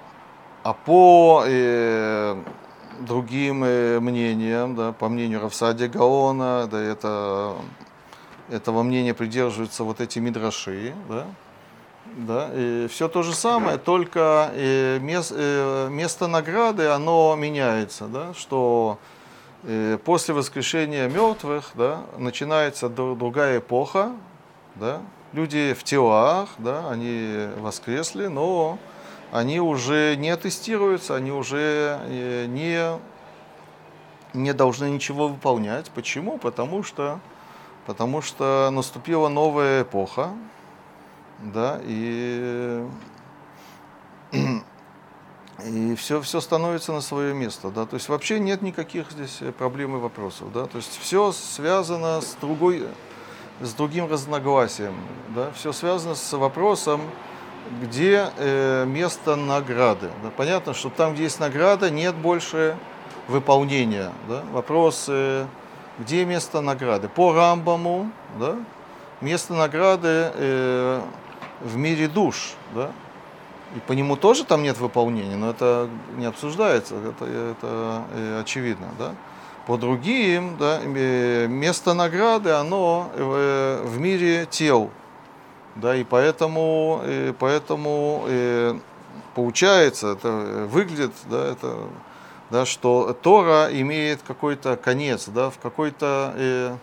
а по э, другим э, мнениям, да, по мнению Равсади Гаона, да, это, этого мнения придерживаются вот эти мидраши, да, да, и все то же самое, только э, мест, э, место награды, оно меняется, да, что э, после воскрешения мертвых да, начинается другая эпоха, да, люди в телах, да, они воскресли, но они уже не тестируются, они уже не, не должны ничего выполнять. Почему? Потому что, потому что наступила новая эпоха, да, и и все, все становится на свое место, да, то есть вообще нет никаких здесь э, проблем и вопросов, да, то есть все связано с другой, с другим разногласием, да, все связано с вопросом, где э, место награды. Да. Понятно, что там, где есть награда, нет больше выполнения, да. Вопрос, э, где место награды? По Рамбаму, да, место награды э, в мире душ, да, и по нему тоже там нет выполнения, но это не обсуждается, это, это э, очевидно. Да? По другим, да, э, место награды, оно в, в мире тел. Да, и поэтому, и поэтому и получается, это выглядит, да, это, да, что Тора имеет какой-то конец, да, в какой-то э,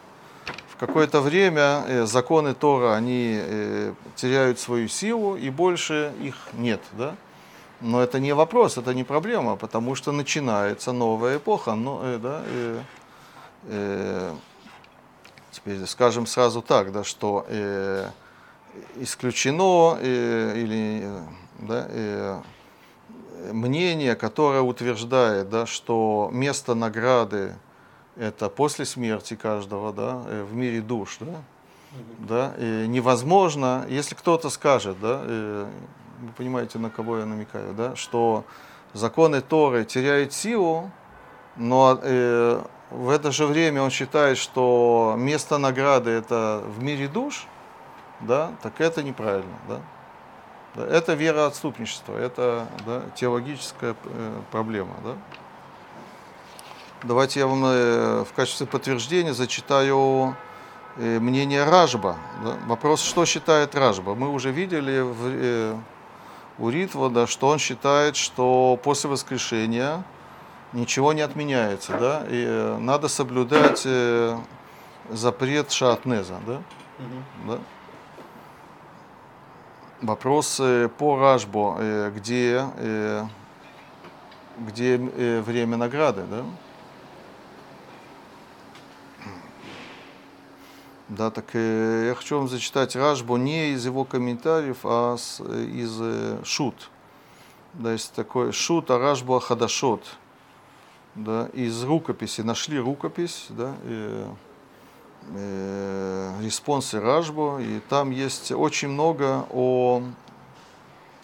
какое-то время э, законы Тора, они э, теряют свою силу, и больше их нет. Да? Но это не вопрос, это не проблема, потому что начинается новая эпоха. Но, э, да, э, э, теперь скажем сразу так, да, что э, исключено э, или да, э, мнение, которое утверждает, да, что место награды это после смерти каждого, да, э, в мире душ, да, да, и невозможно, если кто-то скажет, да, э, вы понимаете, на кого я намекаю, да, что законы Торы теряют силу, но э, в это же время он считает, что место награды это в мире душ, да, так это неправильно, да. Это вероотступничество, это да, теологическая э, проблема, да. Давайте я вам э, в качестве подтверждения зачитаю э, мнение Ражба. Вопрос, что считает Ражба? Мы уже видели в, э, у Ритвода, что он считает, что после воскрешения ничего не отменяется, да, и надо соблюдать запрет шатнеза, да, угу. да. Вопрос по Ражбу, где, где время награды, да? Да, так э, я хочу вам зачитать Рашбу не из его комментариев, а с, э, из э, Шут. Да, есть такой Шут, а Рашбу Ахадашот. Да, из рукописи, нашли рукопись, да, и, э, респонсы Рашбу, и там есть очень много о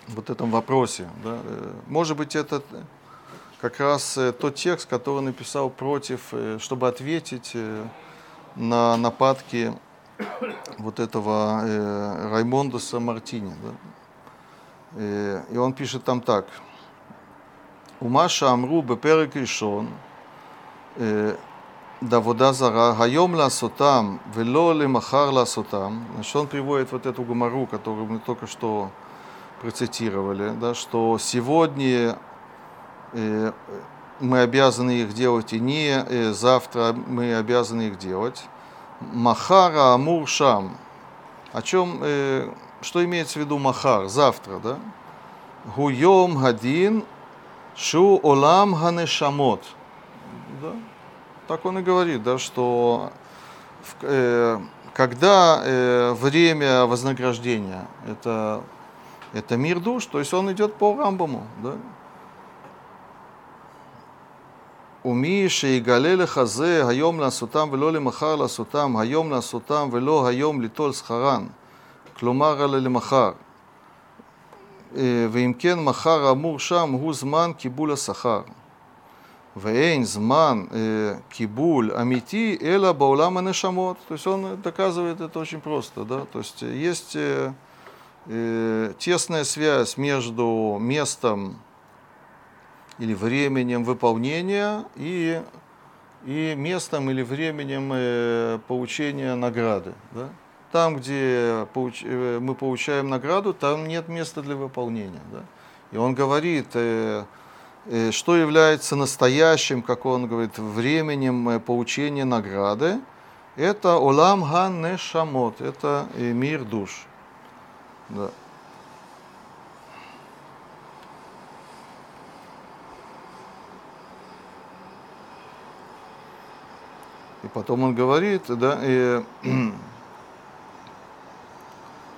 вот этом вопросе. Да. Может быть, это как раз тот текст, который написал против, чтобы ответить на нападки вот этого э, Раймондуса Мартини. Да? Э, и он пишет там так. У Маша Амру Беперек Ришон Давода Зара Хайом Ласотам Вело Лемахар Ласотам. Значит, он приводит вот эту гумару, которую мы только что процитировали, да, что сегодня э, мы обязаны их делать, и не э, завтра мы обязаны их делать. Махара Амур Шам. О чем, э, что имеется в виду Махар, завтра, да? Гуйом Гадин Шу Олам Ганешамот. Да? Так он и говорит, да, что э, когда э, время вознаграждения, это, это мир душ, то есть он идет по Рамбаму, да? ומי שיגלה לך זה היום לעשותם ולא למחר לעשותם, היום לעשותם ולא היום ליטול שכרן, כלומר אלא למחר. ואם כן, מחר האמור שם הוא זמן קיבול השכר. ואין זמן קיבול אמיתי, אלא בעולם הנשמות. То есть он доказывает это очень просто. Да? То есть есть тесная связь между местом или временем выполнения и, и местом или временем э, получения награды. Да? Там, где э, мы получаем награду, там нет места для выполнения. Да? И он говорит, э, что является настоящим, как он говорит, временем получения награды, это олам хан нешамот, это мир душ. Да. И потом он говорит, да, и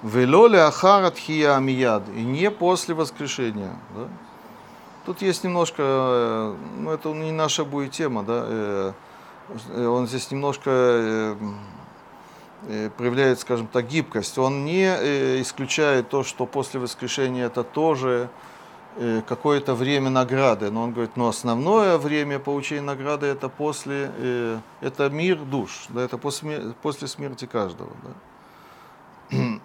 Велоле ахарат хия амияд, и не после воскрешения. Да? Тут есть немножко, э, ну это не наша будет тема, да, э, э, он здесь немножко проявляет, скажем так, гибкость. Он не исключает то, что после воскрешения это тоже Э, какое-то время награды. Но он говорит, но основное время получения награды это после, э, это мир душ, да, это после, после смерти каждого. Да.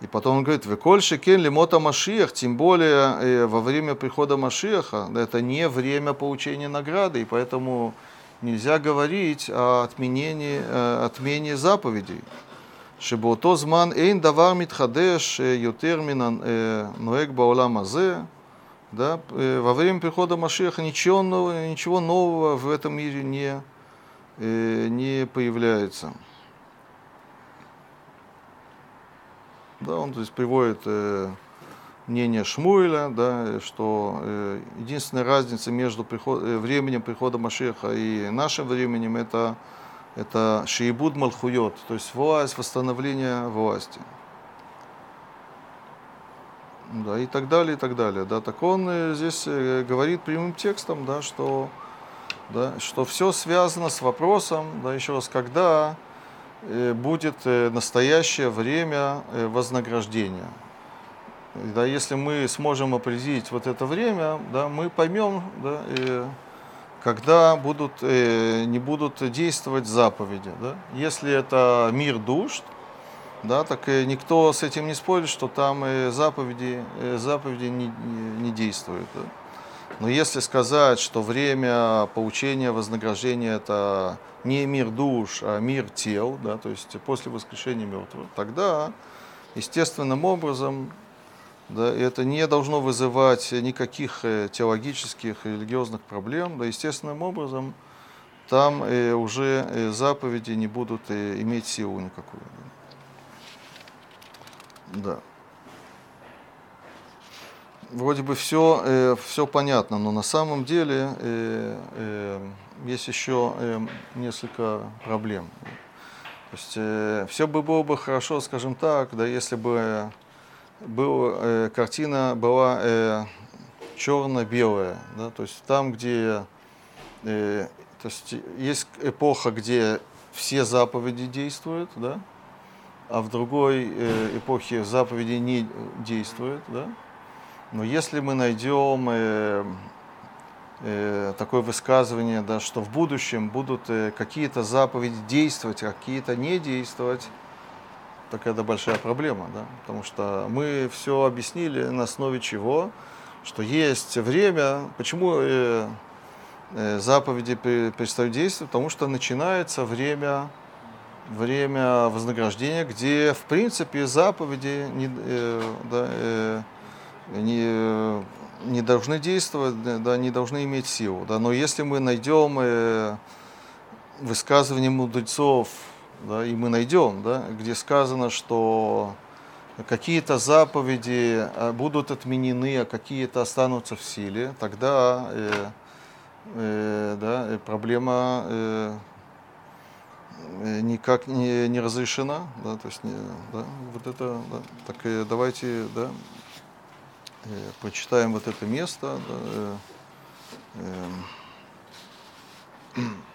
И потом он говорит, «Веколь шекен лимота Машиях», тем более э, во время прихода машиеха, да, это не время получения награды, и поэтому нельзя говорить о отменении, отмене заповедей. Шебото зман эйн давар митхадеш ютер минан ноэк баулам азе, да, э, во время прихода Машеха ничего нового, ничего нового в этом мире не, э, не появляется. Да, он то есть, приводит э, мнение Шмуэля, да, что единственная разница между приход, временем прихода Машеха и нашим временем это, это шиебуд малхуйот, то есть власть, восстановление власти. Да, и так далее, и так далее. Да, так он э, здесь э, говорит прямым текстом, да, что, да, что все связано с вопросом, да, еще раз, когда э, будет настоящее время вознаграждения. Да, если мы сможем определить вот это время, да, мы поймем, да, когда будут, не будут действовать заповеди. Да. Если это мир душ, да, так и никто с этим не спорит, что там э, заповеди, э, заповеди не, не- действуют. да. Но если сказать, что время получения вознаграждения это не мир душ, а мир тел, да, то есть после воскрешения мертвых, тогда естественным образом да, это не должно вызывать никаких э, теологических и религиозных проблем. Да, естественным образом там э, уже заповеди не будут иметь силу никакую. Вроде бы все, все понятно, но на самом деле э, э, есть еще э, несколько проблем. То есть все бы было бы хорошо, скажем так, да, если бы был, э, картина была э, черно-белая, да, то есть там, где э, то есть есть эпоха, где все заповеди действуют, да, а в другой э, эпохе заповеди не действуют, да. Но если мы найдем э, э, такое высказывание, да, что в будущем будут э, какие-то заповеди действовать, а какие-то не действовать, так это большая проблема, да, потому что мы все объяснили на основе чего, что есть время, почему э, э, заповеди пе- перестают действовать, потому что начинается время, время вознаграждения, где в принципе заповеди не, э, да, э, не, не должны действовать, да, не должны иметь силу. Да, но если мы найдем э, высказывание мудрецов, да, и мы найдем, да, где сказано, что какие-то заповеди э, будут отменены, а какие-то останутся в силе, тогда э, э, да, проблема э, никак не, не разрешена. Да, то есть, не, да, вот это, да, так э, давайте да, э, прочитаем вот это место. Да, э, эм.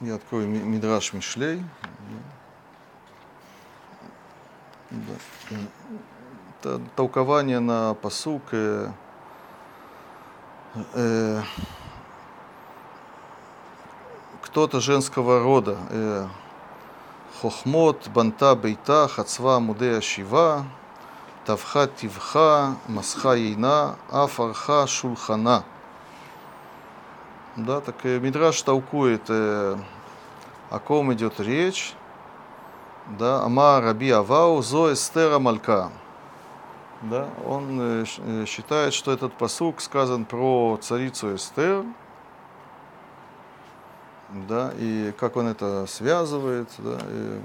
Я открою Ми- Мидраш Мишлей. Да. Это толкование на посук. э, э, кто-то женского рода. э, Хохмот, банта, бейта, хацва, мудея, шива, тавха, тивха, масха, ейна, афарха, шульхана. Да, так э, Мидраш толкует, э, о ком идет речь. Да, Ама Раби Авау, Зо Эстера Малька. Да, он э, э, считает, что этот посук сказан про царицу Эстер. Да, и как он это связывает. Да, и,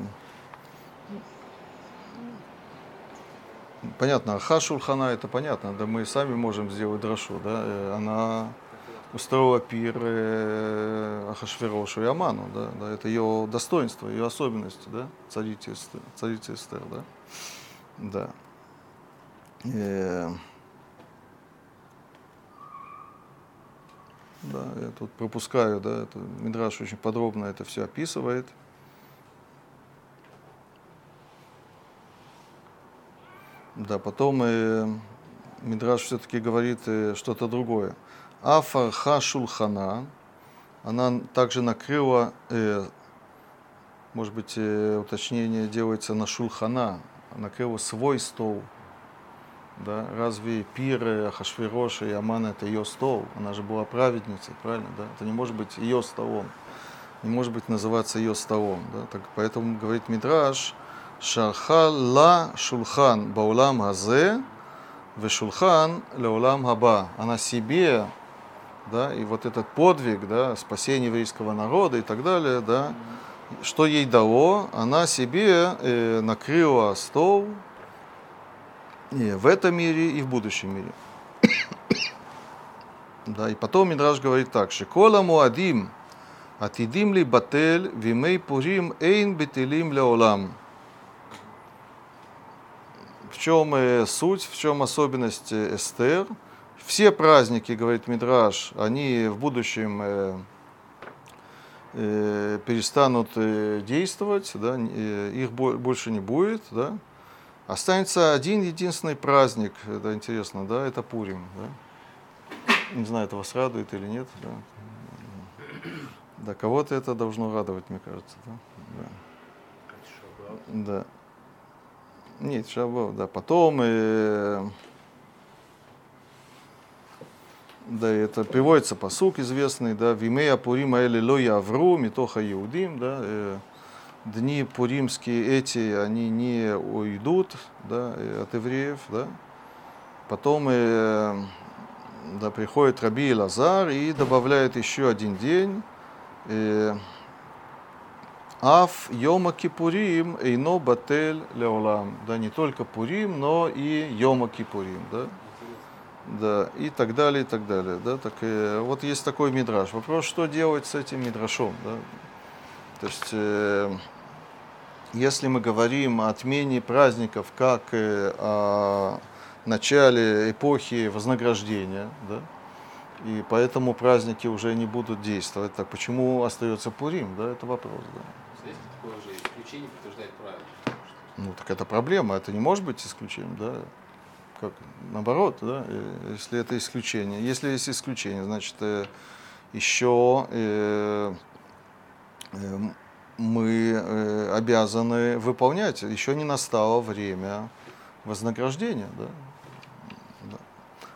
Понятно, Аха это понятно, да мы сами можем сделать дрошу, да, э, она устроила пир э, Ахашверошу и Аману, да, да, это ее достоинство, ее особенность, да, царица, Эстер- царица Эстер, да, да. Э, да, я тут пропускаю, да, это Мидраш очень подробно это все описывает. Да, потом э, Мидраш все-таки говорит э, что-то другое. Афарха шулхана, она также накрыла, э, может быть, э, уточнение делается на шулхана, накрыла свой стол. Да? Разве пир Ахашвироша и Амана это ее стол? Она же была праведницей, правильно? Да? Это не может быть ее столом, не может быть называться ее столом. Да? Так, поэтому говорит Мидраш, Шарха ла шулхан баулам хазе, вешулхан леулам хаба. Она себе, да, и вот этот подвиг, да, спасение еврейского народа и так далее, да, что ей дало, она себе э, накрыла стол и в этом мире и в будущем мире. да, и потом Мидраш говорит так, шекола муадим, атидим ли батель, вимей пурим эйн бетелим леолам. В чем э, суть, в чем особенность э, Эстер? Все праздники, говорит Мидраш, они в будущем э, э, перестанут э, действовать, да, их бо- больше не будет, да. Останется один единственный праздник, это интересно, да, это Пурим, да. Не знаю, это вас радует или нет, да. Да, кого-то это должно радовать, мне кажется, да. да. Нет, Шаббат, да. Потом, э, да, это приводится посук известный, да, Вимея Пурима Эли Ло Явру, Митоха Иудим, да, дни пуримские эти, они не уйдут, да, от евреев, да. Потом, э, да, приходит Раби Лазар и добавляет еще один день, э, Аф Йома Кипурим Эйно Батель Леолам. Да, не только Пурим, но и Йома Кипурим, да. Да, и так далее, и так далее. Да, так, э, вот есть такой мидраж. Вопрос, что делать с этим мидрашом? Да? То есть, э, если мы говорим о отмене праздников как э, о начале эпохи вознаграждения, да, и поэтому праздники уже не будут действовать, так почему остается Пурим? Да, это вопрос. Да. Есть такое же исключение подтверждает правило. Ну, так это проблема, это не может быть исключением, да? Как, наоборот, да, э, если это исключение. Если есть исключение, значит, еще э, мы э, обязаны выполнять, еще не настало время вознаграждения, да. Да.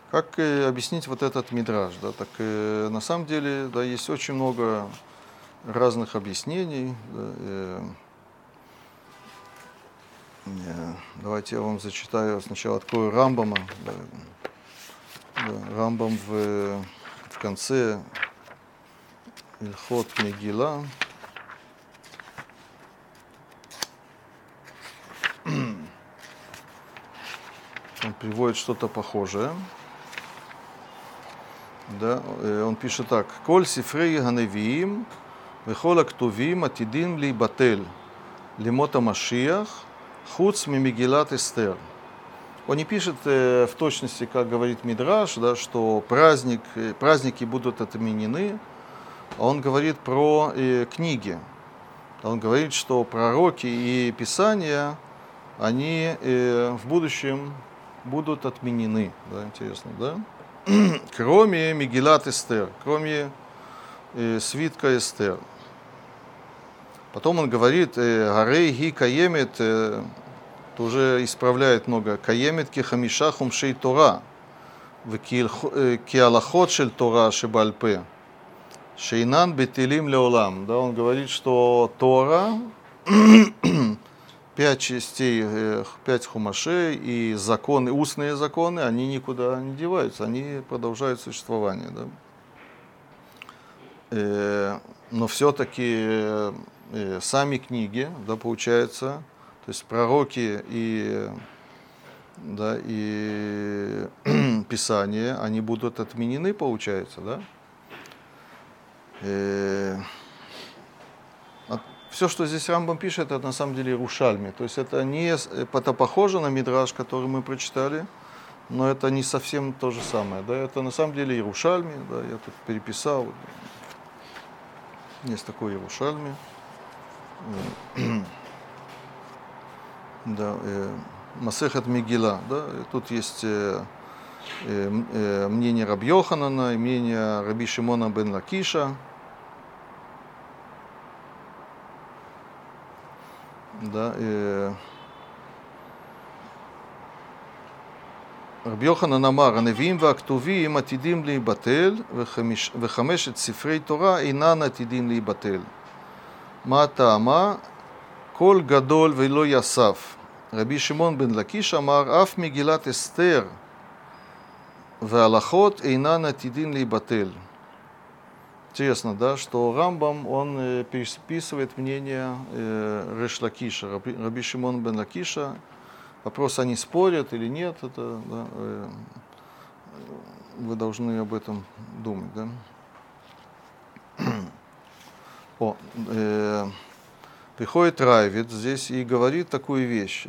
Как э, объяснить вот этот мидраж, да? Так э, на самом деле, да, есть очень много разных объяснений. да, Давайте я вам зачитаю, сначала открою Рамбама. Да, да, Рамбам в, в конце Ильхот Мегила. Он приводит что-то похожее. Да, э, он пишет так. Коль сифрей ганевиим, вехол актувим атидин ли батель, лимота машиях, хуц мимигилат эстер. Он не пишет э, в точности, как говорит Мидраш, да, что праздник, э, праздники будут отменены, а он говорит про э, книги. Он говорит, что пророки и писания, они э, в будущем будут отменены. Да, интересно, да? кроме Мегилат Эстер, кроме э, свитка Эстер. Потом он говорит, Гарей ги каемет, э, уже исправляет много, каемет кихамиша хумшей Тора, киалахот шель Тора шебальпе, шейнан бетилим леолам. Да, он говорит, что Тора, пять частей, э, пять хумашей и законы, устные законы, они никуда не деваются, они продолжают существование. Да? Э, Но все-таки э, сами книги, да, получается, то есть пророки и, да, и Писания, они будут отменены, получается, да? Все, что здесь Рамбам пишет, это на самом деле Рушальми. То есть это не это похоже на Мидраж, который мы прочитали, но это не совсем то же самое. Да? Это на самом деле Иерушальми, да, я тут переписал. Есть такой Иерушальми. Да, э, Масехат Мигила, да, тут есть э, э, э, мнение и мнение Раби Шимона бен Лакиша. Да, э, רבי יוחנן אמר, הנביאים והכתובים עתידים להיבטל וחמש, וחמשת ספרי תורה אינן עתידים להיבטל. מה טעמה? קול גדול ולא יסף. רבי שמעון בן לקיש אמר, אף מגילת אסתר והלכות אינן עתידין להיבטל. Интересно, да, что Рамбам, он э, переписывает мнение э, Реш Лакиша, Раби, Шимон бен Лакиша. Вопрос, они спорят или нет, это да, э, вы должны об этом думать, да. О, э, приходит Райвид здесь и говорит такую вещь.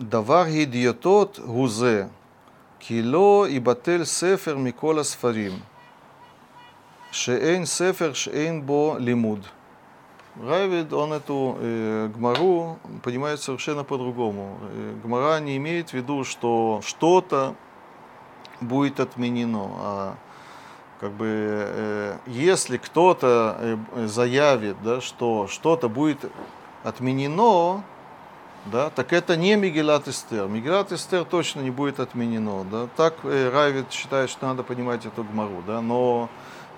Давар гидиотот гузе, кило и батель сефер микола сфарим. Шеэйн сефер шеэйн бо лимуд. Райвид, он эту э, гмару понимает совершенно по-другому. Э, гмара не имеет в виду, что что-то будет отменено, а как бы, э, если кто-то э, заявит, да, что что-то будет отменено, да, так это не Мигелат Эстер. Мигелат Эстер точно не будет отменено. Да. Так э, Райвит считает, что надо понимать эту гмару. Да, но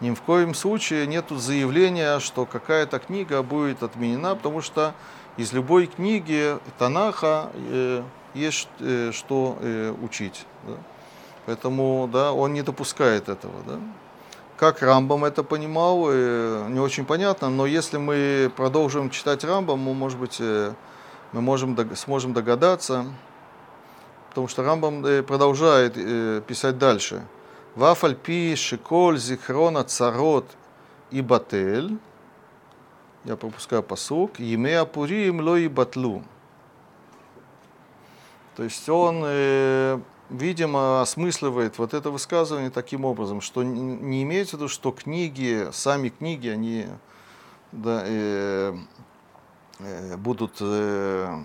ни в коем случае нет заявления, что какая-то книга будет отменена, потому что из любой книги Танаха э, есть э, что э, учить. Да. Поэтому да, он не допускает этого. Да. Как Рамбам это понимал, э, не очень понятно, но если мы продолжим читать Рамбам, мы, может быть, э, мы можем, сможем догадаться, потому что Рамбам э, продолжает писать дальше. Вафальпи шиколь зихрона царот и батель, я пропускаю посук, еме апурим ло и батлу. То есть он видимо, осмысливает вот это высказывание таким образом, что не имеется в виду, что книги, сами книги, они да, э, э, будут э,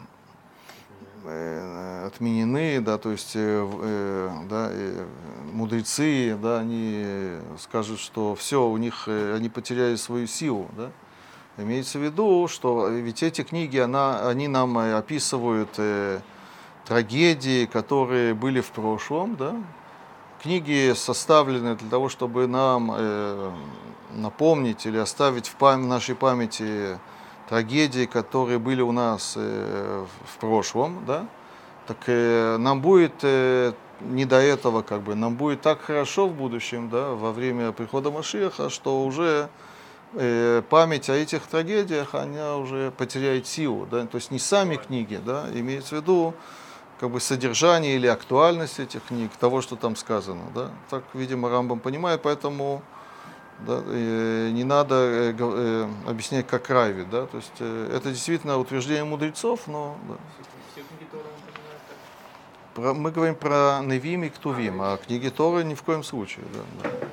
э, отменены, да, то есть э, э, да, э, мудрецы, да, они скажут, что все, у них, э, они потеряли свою силу, да. Имеется в виду, что ведь эти книги, она, они нам описывают э, трагедии, которые были в прошлом, да? Книги составлены для того, чтобы нам э, напомнить или оставить в пам- нашей памяти трагедии, которые были у нас э, в прошлом, да? Так э, нам будет э, не до этого, как бы, нам будет так хорошо в будущем, да, во время прихода Машиаха, что уже память о этих трагедиях, она уже потеряет силу, да, то есть не сами книги, да, имеется в виду как бы содержание или актуальность этих книг, того, что там сказано. Да? Так, видимо, Рамбам понимает, поэтому да, не надо э, э, объяснять как Райви. Да? То есть э, это действительно утверждение мудрецов, но... Да. Про, мы говорим про Невим и Ктувим, а книги Торы ни в коем случае. Да, да.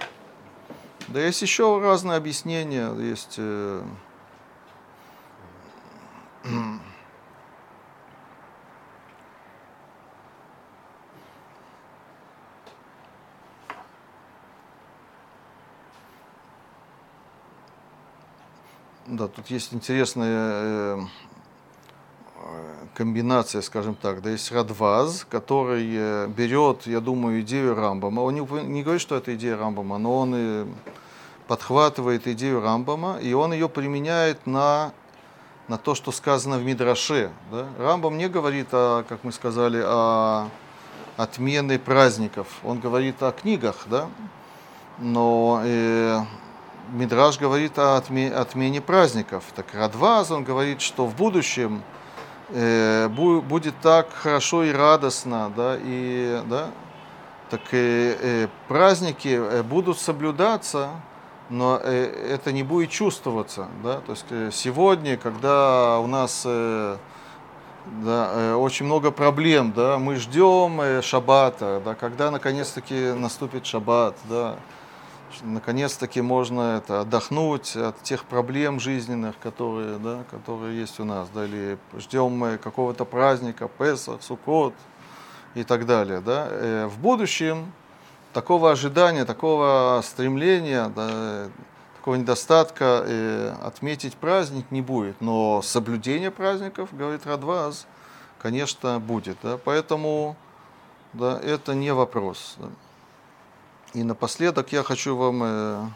да есть еще разные объяснения. Есть... Э, Да, тут есть интересная э, комбинация, скажем так. Да, есть Радваз, который э, берет, я думаю, идею Рамбама. Он не, не говорит, что это идея Рамбама, но он и подхватывает идею Рамбама, и он ее применяет на, на то, что сказано в Мидраше. Да? Рамбам не говорит, о, как мы сказали, о отмене праздников. Он говорит о книгах, да? но э, Мидраж говорит о отмене праздников. Так Радваз, он говорит, что в будущем э, будет так хорошо и радостно, да, и, да, Так э, э, праздники э, будут соблюдаться, но э, это не будет чувствоваться. Да? То есть э, сегодня, когда у нас э, да, э, очень много проблем, да, мы ждем э, шаббата, да, когда наконец-таки наступит шаббат, да, наконец-таки можно это, отдохнуть от тех проблем жизненных, которые, да, которые есть у нас, да, или ждем мы какого-то праздника, Песах, Суккот и так далее. Да. Э, В будущем такого ожидания, такого стремления, да, такого недостатка э, отметить праздник не будет. Но соблюдение праздников, говорит Радваз, конечно, будет. Да. Поэтому да, это не вопрос. да. И напоследок я хочу вам э,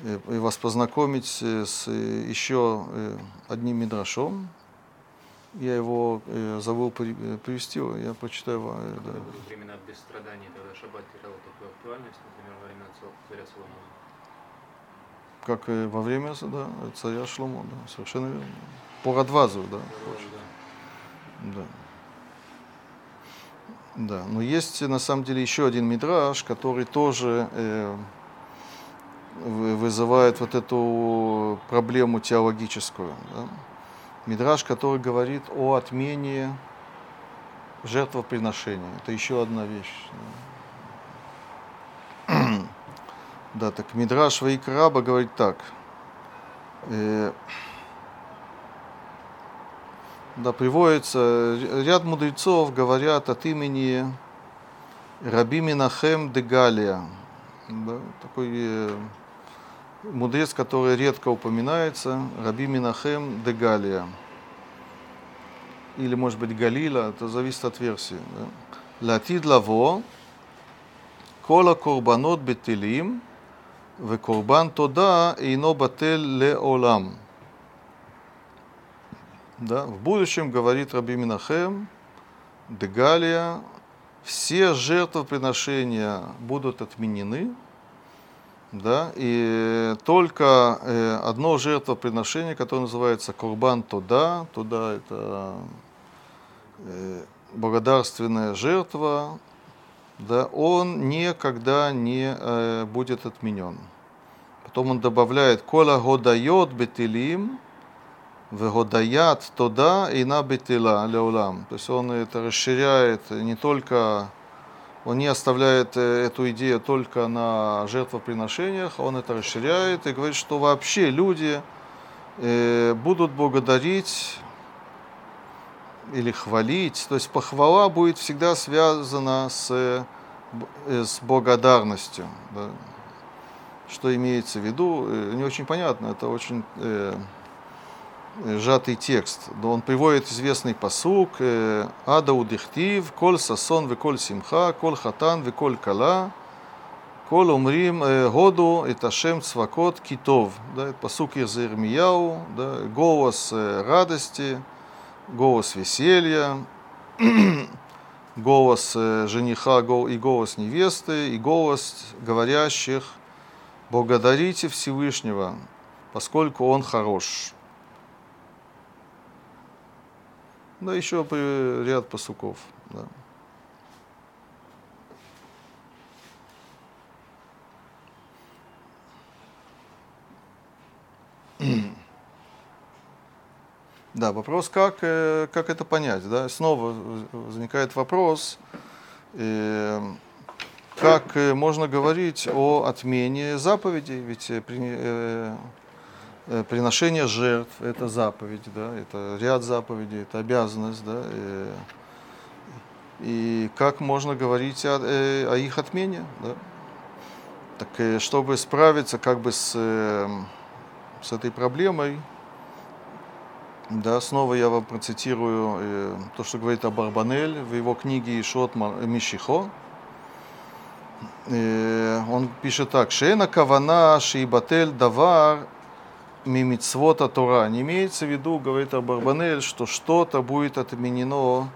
э, и вас познакомить э, с еще одним мидрашом. Я его забыл при- привести, я прочитаю вам. да. Времена без страданий, тогда шаббат терял такую актуальность, например, во цел- царя Соломона. Как э, во время да, царя Шломо, да, совершенно верно. По Радвазу, да. Да. Да, но есть на самом деле еще один мидраж, который тоже э, вы- вызывает вот эту проблему теологическую. да. Мидраж, который говорит о отмене жертвоприношения. Это еще одна вещь. Да, Да, так Мидраш Ваикраба говорит так. Э, да, приводится, ряд мудрецов говорят от имени Раби Минахем де Галия, да, такой э, мудрец, который редко упоминается, Раби Минахем де Галия, или, может быть, Галила, это зависит от версии. Да. Латид лаво, кола корбанот бетелим, ве корбан тода, ино батель ле олам. Да, в будущем, говорит Раби Минахем, Дегалия, все жертвоприношения будут отменены, да, и только э, одно жертвоприношение, которое называется Курбан Туда, Туда это э, благодарственная жертва, да, он никогда не э, будет отменен. Потом он добавляет «Кола годайот бетилим, вегодаят тода и на бетила леулам». То есть он это расширяет не только, он не оставляет э, эту идею только на жертвоприношениях, он это расширяет и говорит, что вообще люди э, будут благодарить или хвалить. То есть похвала будет всегда связана с, э, с благодарностью. да. Что имеется в виду, не очень понятно, это очень сжатый текст. Он приводит известный посук э, «Ада удихтив, коль сасон коль симха, коль хатан коль кала, коль умрим э, году и ташем цвакот китов». Да, это посук из Ирмияу, да, голос э, радости, голос веселья, голос э, жениха и голос невесты, и голос говорящих «Благодарите Всевышнего, поскольку Он хорош». Да, еще ряд посуков. Да. Да, вопрос, как, э, как это понять. Да? Снова возникает вопрос, э, как э, можно говорить о отмене заповедей, ведь приношение жертв – это заповедь, да? это ряд заповедей, это обязанность. Да? э, И как можно говорить о, э, о их отмене? Да? Так, э, чтобы справиться как бы с, э, с этой проблемой, да, снова я вам процитирую э, то, что говорит Абарбанель в его книге Ишот Мишихо. Э, он пишет так. Шена кавана шиибатель давар мимицвота Тора. Не имеется в виду, говорит Абарбанель, что что-то будет отменено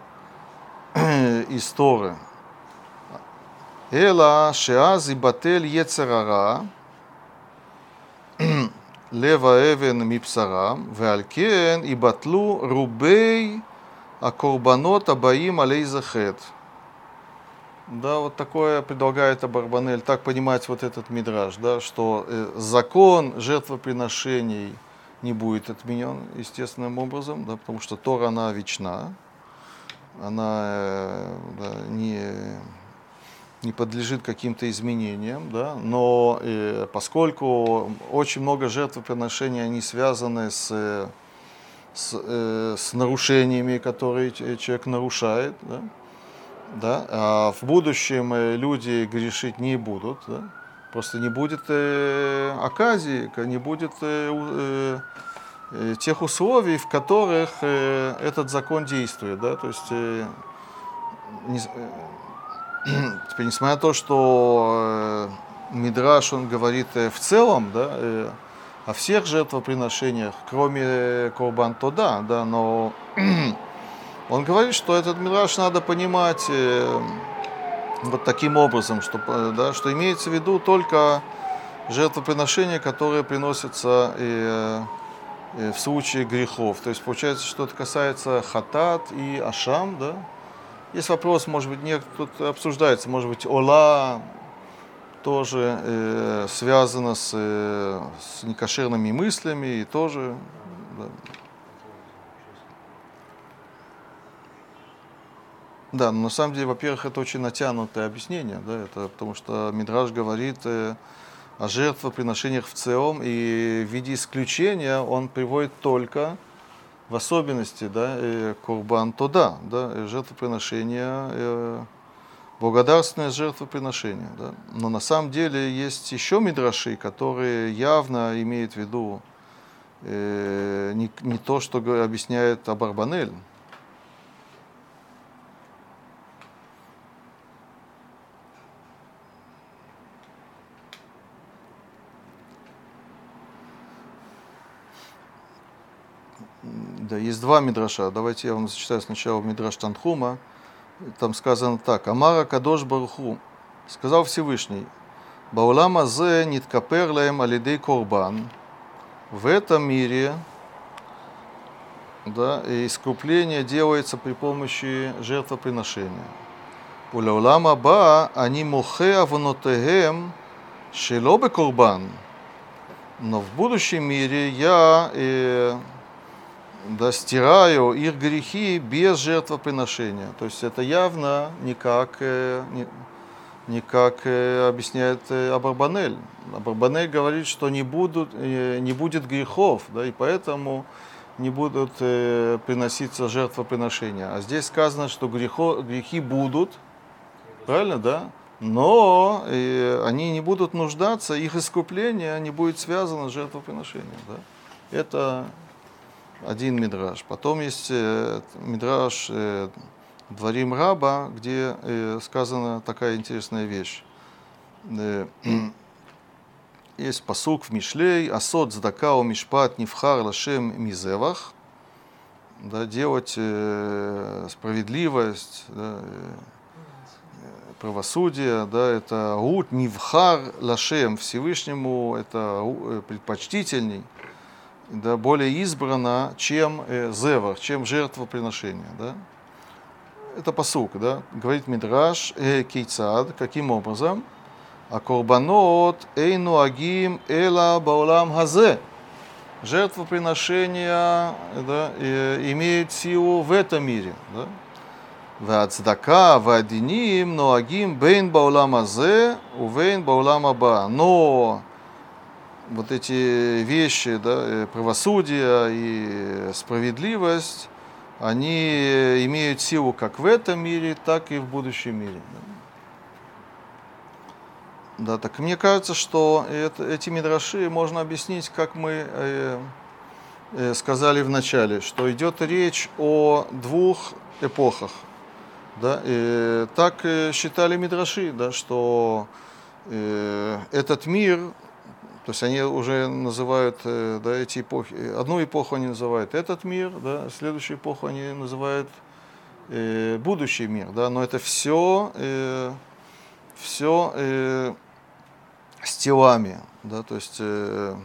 из Торы. Эла шеаз и батель ецерара, лева эвен мипсарам, веалькен и батлу рубей акорбанот абаим алей захет. Да, вот такое предлагает Абарбанель, так понимать вот этот мидраж, да, что э, закон жертвоприношений не будет отменен естественным образом, да, потому что Тора, она вечна, она э, да, не, не подлежит каким-то изменениям, да, но э, поскольку очень много жертвоприношений, они связаны с, э, с, э, с нарушениями, которые человек нарушает, да, да, а в будущем э, люди грешить не будут, да, просто не будет э, оказии, не будет э, э, тех условий, в которых э, этот закон действует, да, то есть э, не, э, теперь, несмотря на то, что э, Мидраш, он говорит э, в целом, да, э, о всех жертвоприношениях, кроме Корбан Тода, да, но Он говорит, что этот мидраж надо понимать э, вот таким образом, что, э, да, что имеется в виду только жертвоприношения, которые приносятся э, э, в случае грехов. То есть получается, что это касается хатат и ашам, да? Есть вопрос, может быть, нет, тут обсуждается, может быть, ола тоже э, связано с, э, с некошерными мыслями и тоже да, Да, но на самом деле, во-первых, это очень натянутое объяснение, да, это потому что Мидраж говорит э, о жертвоприношениях в целом, и в виде исключения он приводит только в особенности, да, э, Курбан Тода, да, жертвоприношение, э, благодарственное жертвоприношение, да. Но на самом деле есть еще мидраши, которые явно имеют в виду э, не, не то, что объясняет Абарбанель, Да, есть два мидраша. Давайте я вам зачитаю сначала мидраш Танхума. Там сказано так. Амара Кадош Баруху. Сказал Всевышний. Баулама зе ниткапер лаем алидей корбан. В этом мире да, искупление делается при помощи жертвоприношения. Улаулама ба они мухе авнотегем шелобе корбан. Но в будущем мире я э, да, стираю их грехи без жертвоприношения. То есть это явно не как, э, не, не как э, объясняет э, Абарбанель. Абарбанель говорит, что не, будут, не будет грехов, да, и поэтому не будут приноситься жертвоприношения. А здесь сказано, что грехо, грехи будут, правильно, да? Но они не будут нуждаться, их искупление не будет связано с жертвоприношением. Да? Это один мидраж. Потом есть э, мидраж э, Дворим Раба, где э, сказана такая интересная вещь. Есть посук в Мишлей, Асот Здакао Мишпат Нивхар Лашем Мизевах, да, делать справедливость, да, правосудие, да, это Рут Нивхар Лашем Всевышнему, это предпочтительней да, более избрана, чем э, зевар, чем жертвоприношение. Да? Это посук, да? Говорит Мидраш, э, кейцад, каким образом? А корбанот эйну агим эла баулам хазе. Жертвоприношения да, э, имеют силу в этом мире. Да? Вацдака вадиним ноагим бейн баулам азе увейн баулам аба. Но вот эти вещи, да, э, правосудие и справедливость, они имеют силу как в этом мире, так и в будущем мире. Да, так мне кажется, что это, эти мидраши можно объяснить, как мы э, э, сказали в начале, что идет речь о двух эпохах. Да, и так э, считали мидраши, да, что э, этот мир то есть они уже называют э, да, эти эпохи. Одну эпоху они называют этот мир, да, следующую эпоху они называют э, будущий мир. Да, но это все, э, все э, с телами. Да, то есть э,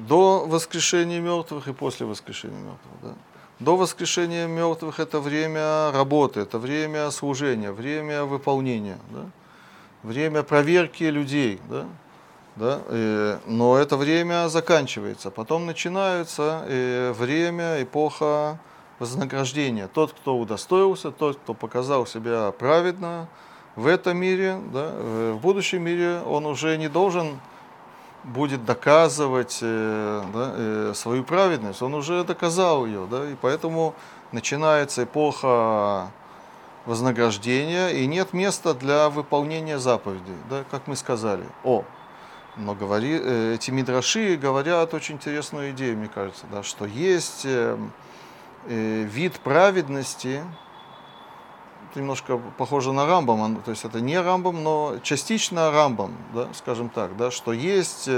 до воскрешения мертвых и после воскрешения мертвых. Да. до воскрешения мертвых это время работы, это время служения, время выполнения, да? время проверки людей. Да? Да? И, но это время заканчивается. Потом начинается э, время, эпоха вознаграждения. Тот, кто удостоился, тот, кто показал себя праведно в этом мире, да, в будущем мире он уже не должен будет доказывать э, да, э, свою праведность, он уже доказал ее, да, и поэтому начинается эпоха вознаграждения, и нет места для выполнения заповедей, да, как мы сказали. О, но говори, э, эти мидраши говорят очень интересную идею, мне кажется, да, что есть э, э, вид праведности, немножко похоже на Рамбам, то есть это не Рамбам, но частично Рамбам, да, скажем так, да, что есть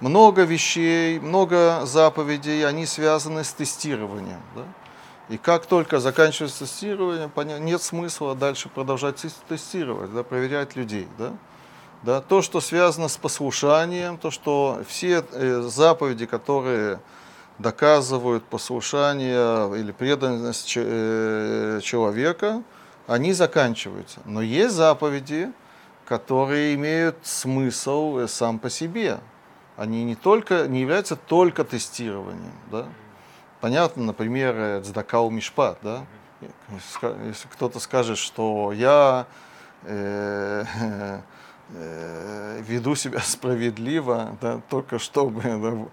много вещей, много заповедей, они связаны с тестированием. Да? И как только заканчивается тестирование, нет смысла дальше продолжать тестировать, да, проверять людей. Да? Да, то, что связано с послушанием, то, что все э, заповеди, которые доказывают послушание или преданность э, человека, они заканчиваются. Но есть заповеди, которые имеют смысл э, сам по себе. Они не, только, не являются только тестированием. Да? Понятно, например, Цдакау Мишпат. Да? Если кто-то скажет, что я э, веду себя справедливо, да, только чтобы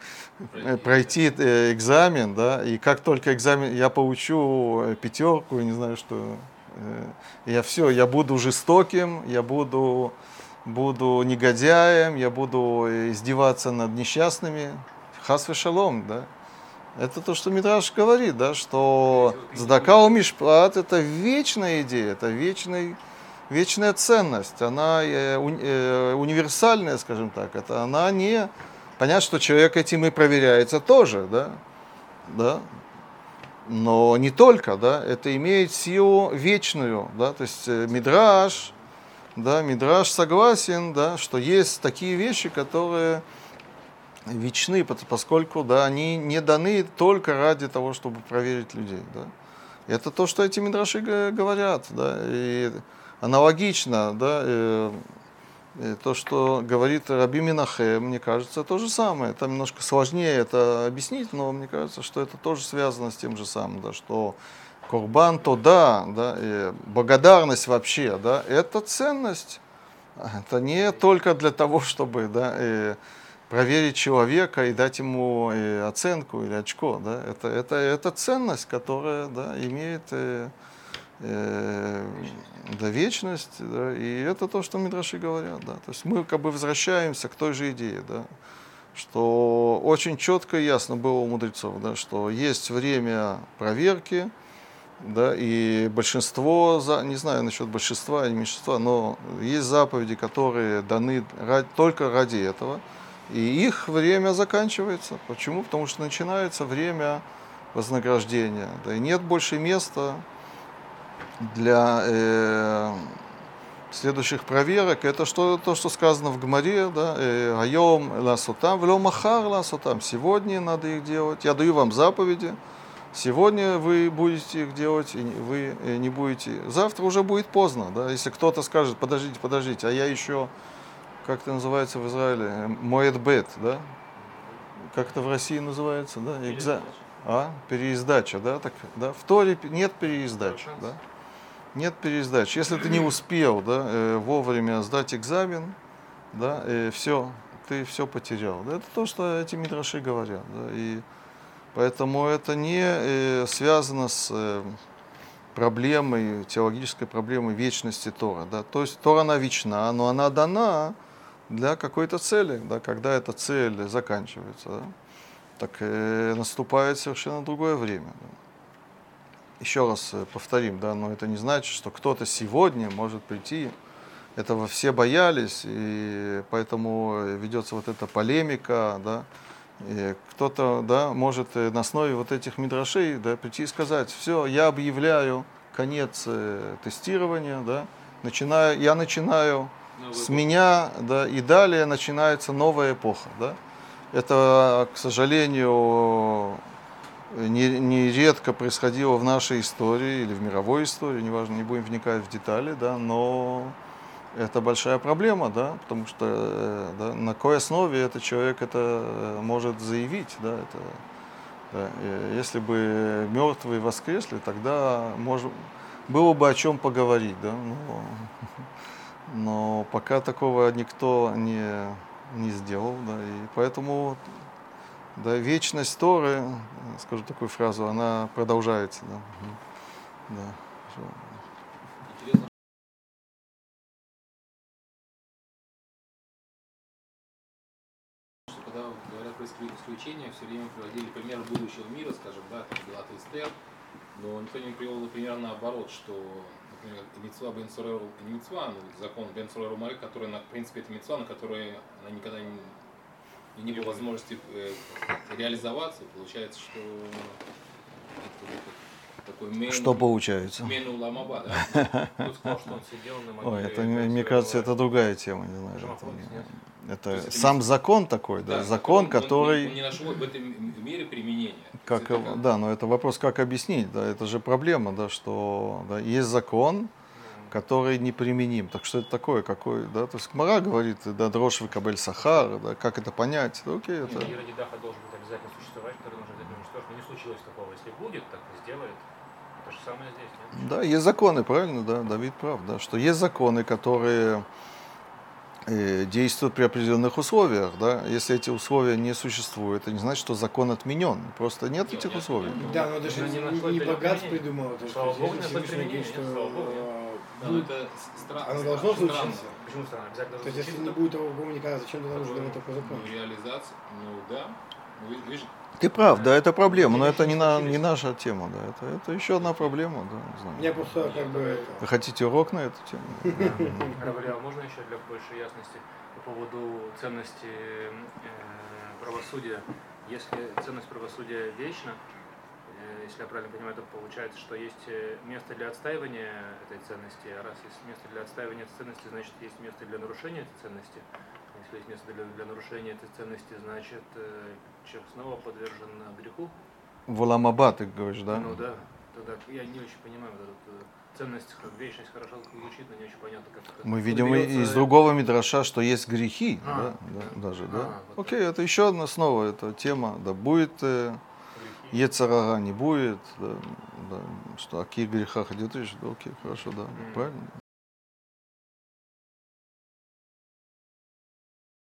да, пройти э, экзамен, да, и как только экзамен я получу пятерку, не знаю, что Э, я все, я буду жестоким, я буду, буду негодяем, я буду издеваться над несчастными. Хас шалом, да. Это то, что Мидраш говорит, да, что Здакау Мишпат это вечная идея, это вечный, вечная ценность, она э, э, универсальная, скажем так, это она не... Понятно, что человек этим и проверяется тоже, да, да, но не только, да, это имеет силу вечную, да, то есть э, Мидраш, да, Мидраш согласен, да, что есть такие вещи, которые вечны, поскольку, да, они не даны только ради того, чтобы проверить людей, да. Это то, что эти Мидраши говорят, да, и аналогично, да, э, и то, что говорит Раби Минахе, мне кажется, то же самое. Это немножко сложнее это объяснить, но мне кажется, что это тоже связано с тем же самым, да, что Курбан то да, да, и благодарность вообще, да, это ценность. Это не только для того, чтобы да, и проверить человека и дать ему и оценку или очко. Да, это, это, это ценность, которая да, имеет э, да, вечность, да, и это то, что Мидраши говорят, да. То есть мы как бы возвращаемся к той же идее, да, что очень четко и ясно было у мудрецов, да, что есть время проверки, да, и большинство, не знаю насчет большинства или меньшинства, но есть заповеди, которые даны ради, только ради этого, и их время заканчивается. Почему? Потому что начинается время вознаграждения, да, и нет больше места для э, следующих проверок, это что, то, что сказано в Гмаре, да, э, айом ласутам, вло махар ласутам, сегодня надо их делать, я даю вам заповеди, сегодня вы будете их делать, и вы э, не будете, завтра уже будет поздно, да, если кто-то скажет, подождите, подождите, а я еще, как это называется в Израиле, моет бет, да, как это в России называется, да, Экза... а, переиздача, да, так, да, в Торе нет переиздачи, да, нет пересдач. Если ты не успел да, э, вовремя сдать экзамен, да, э, все, ты все потерял. Это то, что эти мидраши говорят. Да, и поэтому это не э, связано с проблемой, теологической проблемой вечности Тора. Да. То есть Тора, она вечна, но она дана для какой-то цели. Да, когда эта цель заканчивается, да, так э, наступает совершенно другое время. Да еще раз э, повторим, да, но это не значит, что кто-то сегодня может прийти. Этого все боялись, и поэтому ведется вот эта полемика, да. Кто-то, да, может э, на основе вот этих мидрашей, да, прийти и сказать, все, я объявляю конец э, тестирования, да, начинаю, я начинаю Новый с эпоха. меня, да, и далее начинается новая эпоха, да. Это, к сожалению, нередко происходило в нашей истории или в мировой истории, неважно, не будем вникать в детали, да, но это большая проблема, да, потому что э, да, на какой основе этот человек это э, может заявить, да, это, да, если бы мертвые воскресли, тогда может, было бы о чем поговорить, да, но, но пока такого никто не, не сделал, да, и поэтому да, вечность Торы, скажу такую фразу, она продолжается. Да. Да. Когда говорят про исклю- исключения, все время приводили пример будущего мира, скажем, да, Белат и Эстер, но никто не привел пример наоборот, что, например, Мецва Бен Суреру, не Мецва, но закон Бен Суреру Мары, который, на, в принципе, это Мецва, на которой она никогда не, и не было возможности э, реализоваться, получается, что такой мен, Что получается? мену ламаба, да? Тут сказал, что он сидел на могиле. Ой, это, мне, кажется, это другая тема, не знаю. Это, это сам не- закон такой, да, Да, закон, он- он- который... Он, не нашел в этом мире применения. Как, это да, но это вопрос, как объяснить, да, это же проблема, да, что да, есть закон, который неприменим. Так что это такое, какой, да, то есть Мара говорит, да, дрожь кабель сахар, да, как это понять, да, окей, это... И ради Даха должен быть обязательно существовать, который нужно обязательно уничтожить. Но не случилось такого. Если будет, так и сделает. То же самое здесь, нет? Да, есть законы, правильно, да, Давид прав, да, что есть законы, которые э, действуют при определенных условиях, да, если эти условия не существуют, это не значит, что закон отменен, просто нет Нет, этих нет, условий. Да, но это же Ну, не не, богат придумал. слава Богу, что Да, будет- это с- странно. оно должно странно. случиться. Почему странно? Обязательно То есть, если не будет того коммуника, зачем тогда нужно это по закону? Ну, реализация, ну да. Ну, Ты прав, да, это проблема, но это не, на, не наша тема, да, это, это еще одна проблема, да, не знаю. Я просто как бы Вы хотите урок на эту тему? Раваля, можно еще для большей ясности по поводу ценности э, правосудия? Если ценность правосудия вечна, если я правильно понимаю, то получается, что есть э, место для отстаивания этой ценности, а раз есть место для отстаивания этой ценности, значит есть место для нарушения этой ценности. А Если есть место для, для нарушения этой ценности, значит э, человек снова подвержен э, греху. Валамаба, ты говоришь, да? Ну да. Тогда я не очень понимаю вот эту э, ценность, вечность хорошо звучит, но не очень понятно, как это. Мы видим из другого мидраша, что есть грехи, А, да, да, да. даже, А, да. вот Окей, это еще одна снова эта тема, да, будет э, грехи. Ецарара, не будет, да, да, что о каких грехах идет речь, да, окей, хорошо, да, правильно.